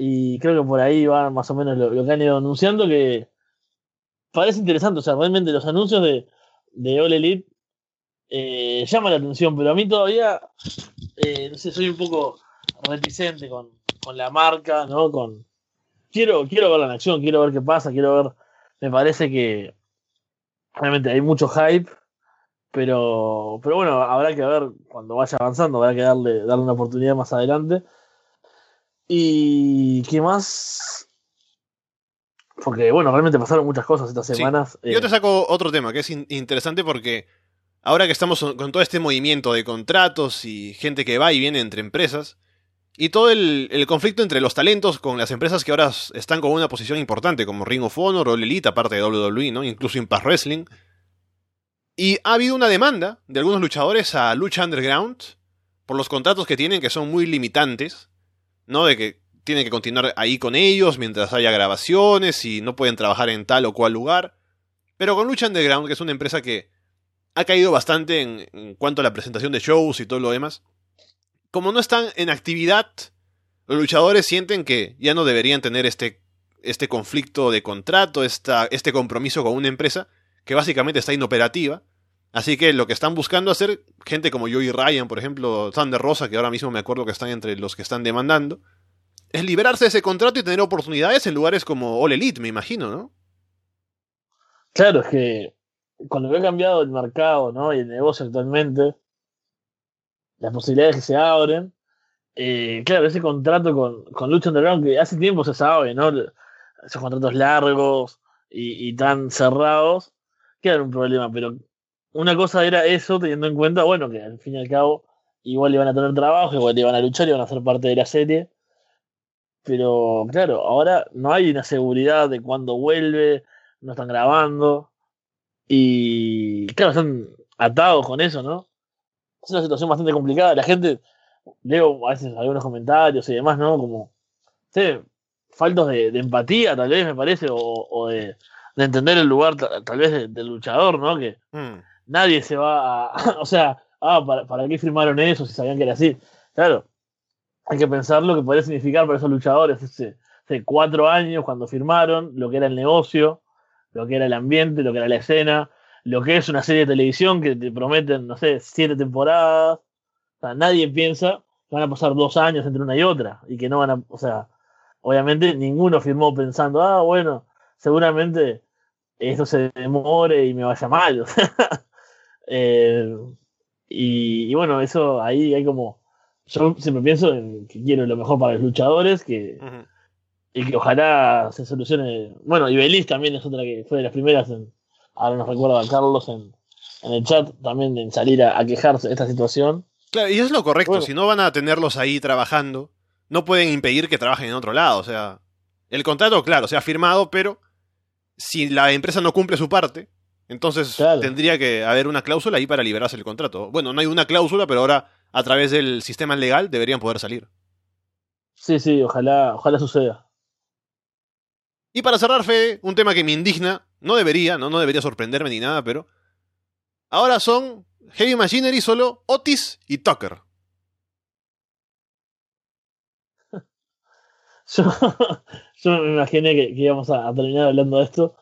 Y creo que por ahí va más o menos lo, que han ido anunciando, que parece interesante. O sea, realmente los anuncios de, de All Elite eh, llaman la atención, pero a mí todavía, eh, no sé, soy un poco reticente con, con la marca, ¿no? Con, quiero, quiero verla en acción, quiero ver qué pasa, quiero ver. Me parece que realmente hay mucho hype, pero, pero bueno, habrá que ver cuando vaya avanzando, habrá que darle, darle una oportunidad más adelante. ¿Y qué más? Porque, bueno, realmente pasaron muchas cosas estas Sí. semanas. eh, Yo te saco otro tema que es in- interesante porque ahora que estamos con todo este movimiento de contratos y gente que va y viene entre empresas, y todo el, el conflicto entre los talentos con las empresas que ahora están con una posición importante, como Ring of Honor o Elite, aparte de WWE, ¿no? incluso Impact Wrestling. Y ha habido una demanda de algunos luchadores a Lucha Underground por los contratos que tienen, que son muy limitantes, ¿no? De que tienen que continuar ahí con ellos mientras haya grabaciones y no pueden trabajar en tal o cual lugar. Pero con Lucha Underground, que es una empresa que ha caído bastante en, cuanto a la presentación de shows y todo lo demás, como no están en actividad, los luchadores sienten que ya no deberían tener este, este conflicto de contrato, esta, este compromiso con una empresa que básicamente está inoperativa. Así que lo que están buscando hacer, gente como Joey Ryan, por ejemplo, Thunder Rosa, que ahora mismo me acuerdo que están entre los que están demandando, es liberarse de ese contrato y tener oportunidades en lugares como All Elite, me imagino, ¿no? Claro, es que cuando ha cambiado el mercado ¿no? y el negocio actualmente, las posibilidades que se abren, eh, claro, ese contrato con, con Lucha Underground, que hace tiempo se sabe, ¿no? Esos contratos largos y, y tan cerrados, quedan un problema, pero una cosa era eso, teniendo en cuenta, bueno, que al fin y al cabo igual iban a tener trabajo, igual iban a luchar, iban a ser parte de la serie. Pero claro, ahora no hay una seguridad de cuándo vuelve, no están grabando. Y claro, están atados con eso, ¿no? Es una situación bastante complicada. La gente, leo a veces algunos comentarios y demás, ¿no? Como, sí, faltos de, empatía, tal vez, me parece, o, o de, de entender el lugar, ta- tal vez, de- del luchador, ¿no? Que Mm. Nadie se va a. o sea, ah, ¿para, ¿para qué firmaron eso si sabían que era así? Claro, hay que pensar lo que podría significar para esos luchadores hace, cuatro años cuando firmaron, lo que era el negocio, lo que era el ambiente, lo que era la escena, lo que es una serie de televisión que te prometen, no sé, siete temporadas. O sea, nadie piensa que van a pasar dos años entre una y otra y que no van a. O sea, obviamente ninguno firmó pensando, ah, bueno, seguramente esto se demore y me vaya mal. Eh, y, y bueno, eso ahí hay como. Yo siempre pienso en que quiero lo mejor para los luchadores, que, y que ojalá se solucione. Bueno, y Belis también es otra que fue de las primeras en. Ahora nos recuerda a Carlos en, en el chat también en salir a, a quejarse de esta situación. Claro, y es lo correcto. Bueno. Si no van a tenerlos ahí trabajando, no pueden impedir que trabajen en otro lado. O sea, el contrato, claro, se ha firmado, pero si la empresa no cumple su parte, entonces Claro. tendría que haber una cláusula ahí para liberarse el contrato. Bueno, no hay una cláusula, pero ahora a través del sistema legal deberían poder salir. Sí, sí, ojalá, ojalá suceda. Y para cerrar, Fede, un tema que me indigna, no debería, no, no debería sorprenderme ni nada, pero ahora son Heavy Machinery solo Otis y Tucker. yo, yo me imaginé que, que íbamos a, a terminar hablando de esto.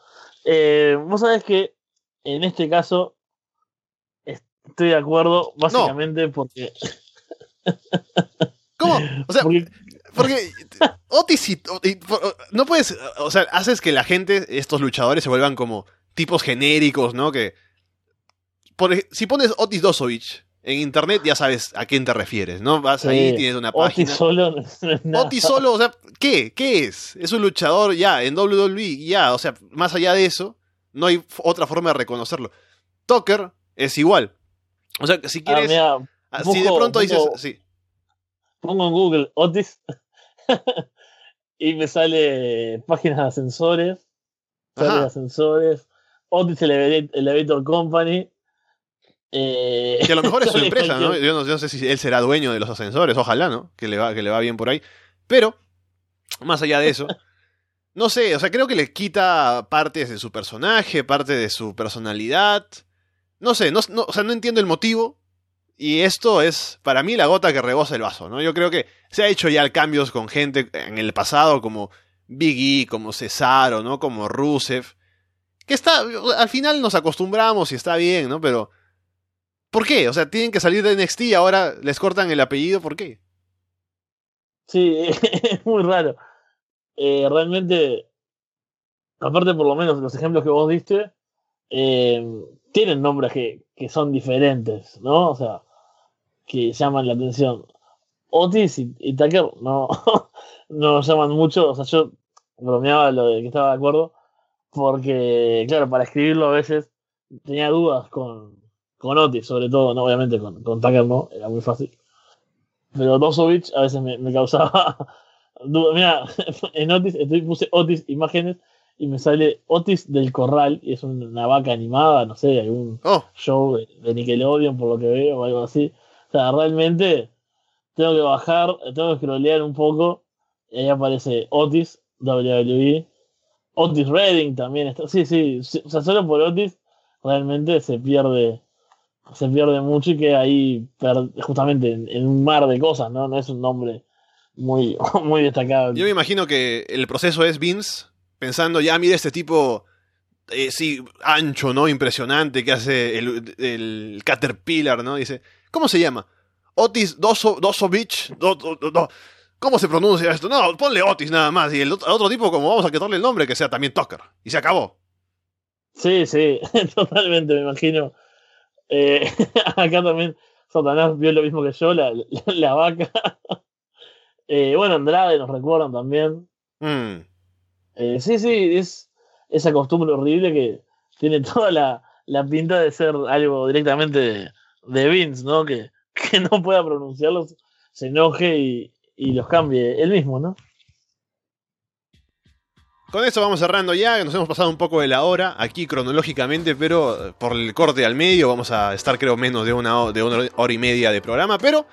Eh, vos sabés que en este caso estoy de acuerdo, básicamente porque. ¿Cómo? O sea, porque- porque Otis y, no puedes, o sea, haces que la gente, estos luchadores se vuelvan como tipos genéricos, ¿no? Que por si pones Otis Dosovich en internet ya sabes a quién te refieres, ¿no? Vas ahí, Sí. tienes una Otis página. solo no es nada. Otis solo, o sea, ¿qué? ¿Qué es? Es un luchador ya, en WWE, ya, o sea, más allá de eso, no hay otra forma de reconocerlo. Tucker es igual. O sea, si Ah, quieres, mira, ah, si de pronto dices, busco- sí, pongo en Google Otis y me sale páginas de ascensores, sale de ascensores, Otis Elevator Company. eh, Que a lo mejor es su empresa, ¿no? Yo, ¿no? yo no sé si él será dueño de los ascensores, ojalá, ¿no? Que le va, que le va bien por ahí. Pero, más allá de eso, no sé, o sea, creo que le quita partes de su personaje, parte de su personalidad. No sé, no, o sea, no entiendo el motivo. Y esto es, para mí, la gota que rebosa el vaso, ¿no? Yo creo que se ha hecho ya cambios con gente en el pasado, como Big E, como Cesaro, ¿no? Como Rusev. Que está, al final nos acostumbramos y está bien, ¿no? Pero, ¿por qué? O sea, tienen que salir de NXT y ahora les cortan el apellido, ¿por qué? Sí, es muy raro. Eh, realmente, aparte por lo menos los ejemplos que vos diste, eh, tienen nombres que, que son diferentes, ¿no? O sea, que llaman la atención. Otis y, Tucker no, no llaman mucho, o sea, yo bromeaba lo de que estaba de acuerdo, porque, claro, para escribirlo a veces tenía dudas con, con Otis, sobre todo, no, obviamente con, con Tucker no, era muy fácil. Pero Dosovich a veces me, causaba. Mira, en Otis estoy, puse Otis imágenes y me sale Otis del Corral y es una vaca animada, no sé, algún Oh, show de, de Nickelodeon por lo que veo o algo así. O sea, realmente tengo que bajar, tengo que scrollear un poco y ahí aparece Otis, WWE. Otis Redding también está. Sí, sí, o sea, solo por Otis realmente se pierde se pierde mucho y queda ahí justamente en, en un mar de cosas, ¿no? No es un nombre muy, muy destacado. yo me imagino que el proceso es Vince pensando, ya mira este tipo, eh, sí, ancho, ¿no? Impresionante, que hace el, el Caterpillar, ¿no? Dice, ¿cómo se llama? Otis Doso, Dosovich, Do- do- do- ¿cómo se pronuncia esto? No, ponle Otis nada más, y el otro, otro tipo, como vamos a quitarle el nombre, que sea también Tucker, y se acabó. Sí, sí, totalmente, me imagino. Eh, acá también Satanás vio lo mismo que yo, la, la, la vaca. Eh, bueno, Andrade nos recuerdan también. Mm. Eh, sí, sí, es esa costumbre horrible que tiene toda la, la pinta de ser algo directamente de, de Vince, ¿no? Que, que no pueda pronunciarlos, se enoje y, y los cambie él mismo, ¿no? Con esto vamos cerrando ya, nos hemos pasado un poco de la hora aquí cronológicamente, pero por el corte al medio vamos a estar creo menos de una, de una hora y media de programa, pero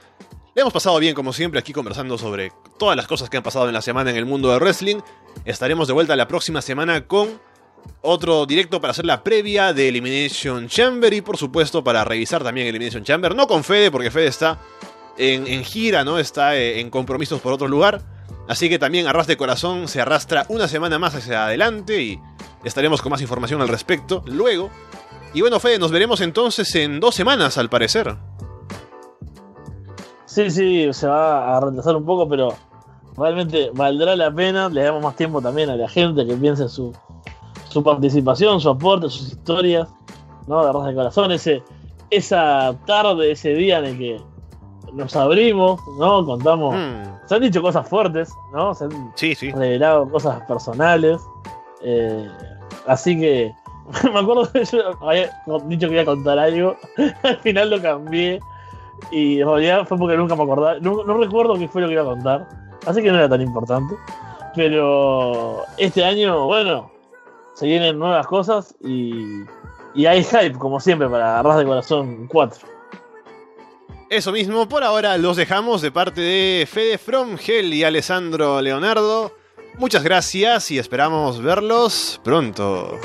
le hemos pasado bien como siempre aquí conversando sobre todas las cosas que han pasado en la semana en el mundo del wrestling. Estaremos de vuelta la próxima semana con otro directo para hacer la previa de Elimination Chamber y por supuesto para revisar también Elimination Chamber, no con Fede porque Fede está en, en gira, ¿no? Está eh, en compromisos por otro lugar. Así que también Arras de Corazón se arrastra una semana más hacia adelante y estaremos con más información al respecto luego. Y bueno, Fede, nos veremos entonces en dos semanas al parecer. Sí, sí, se va a retrasar un poco, pero realmente valdrá la pena. Le damos más tiempo también a la gente que piense su, su participación, su aporte, sus historias, ¿no? De Arras de Corazón, ese, esa tarde, ese día en el que nos abrimos, ¿no? Contamos. Mm, Se han dicho cosas fuertes, ¿no? Se han sí, sí. revelado cosas personales. eh, así que me acuerdo que yo había dicho que iba a contar algo. Al final lo cambié. Y en fue porque nunca me acordaba. No, no recuerdo qué fue lo que iba a contar. Así que no era tan importante. Pero este año, bueno, se vienen nuevas cosas y, y hay hype, como siempre, para Arras de Corazón 4. Eso mismo, por ahora los dejamos de parte de Fede From Hell y Alessandro Leonardo. Muchas gracias y esperamos verlos pronto.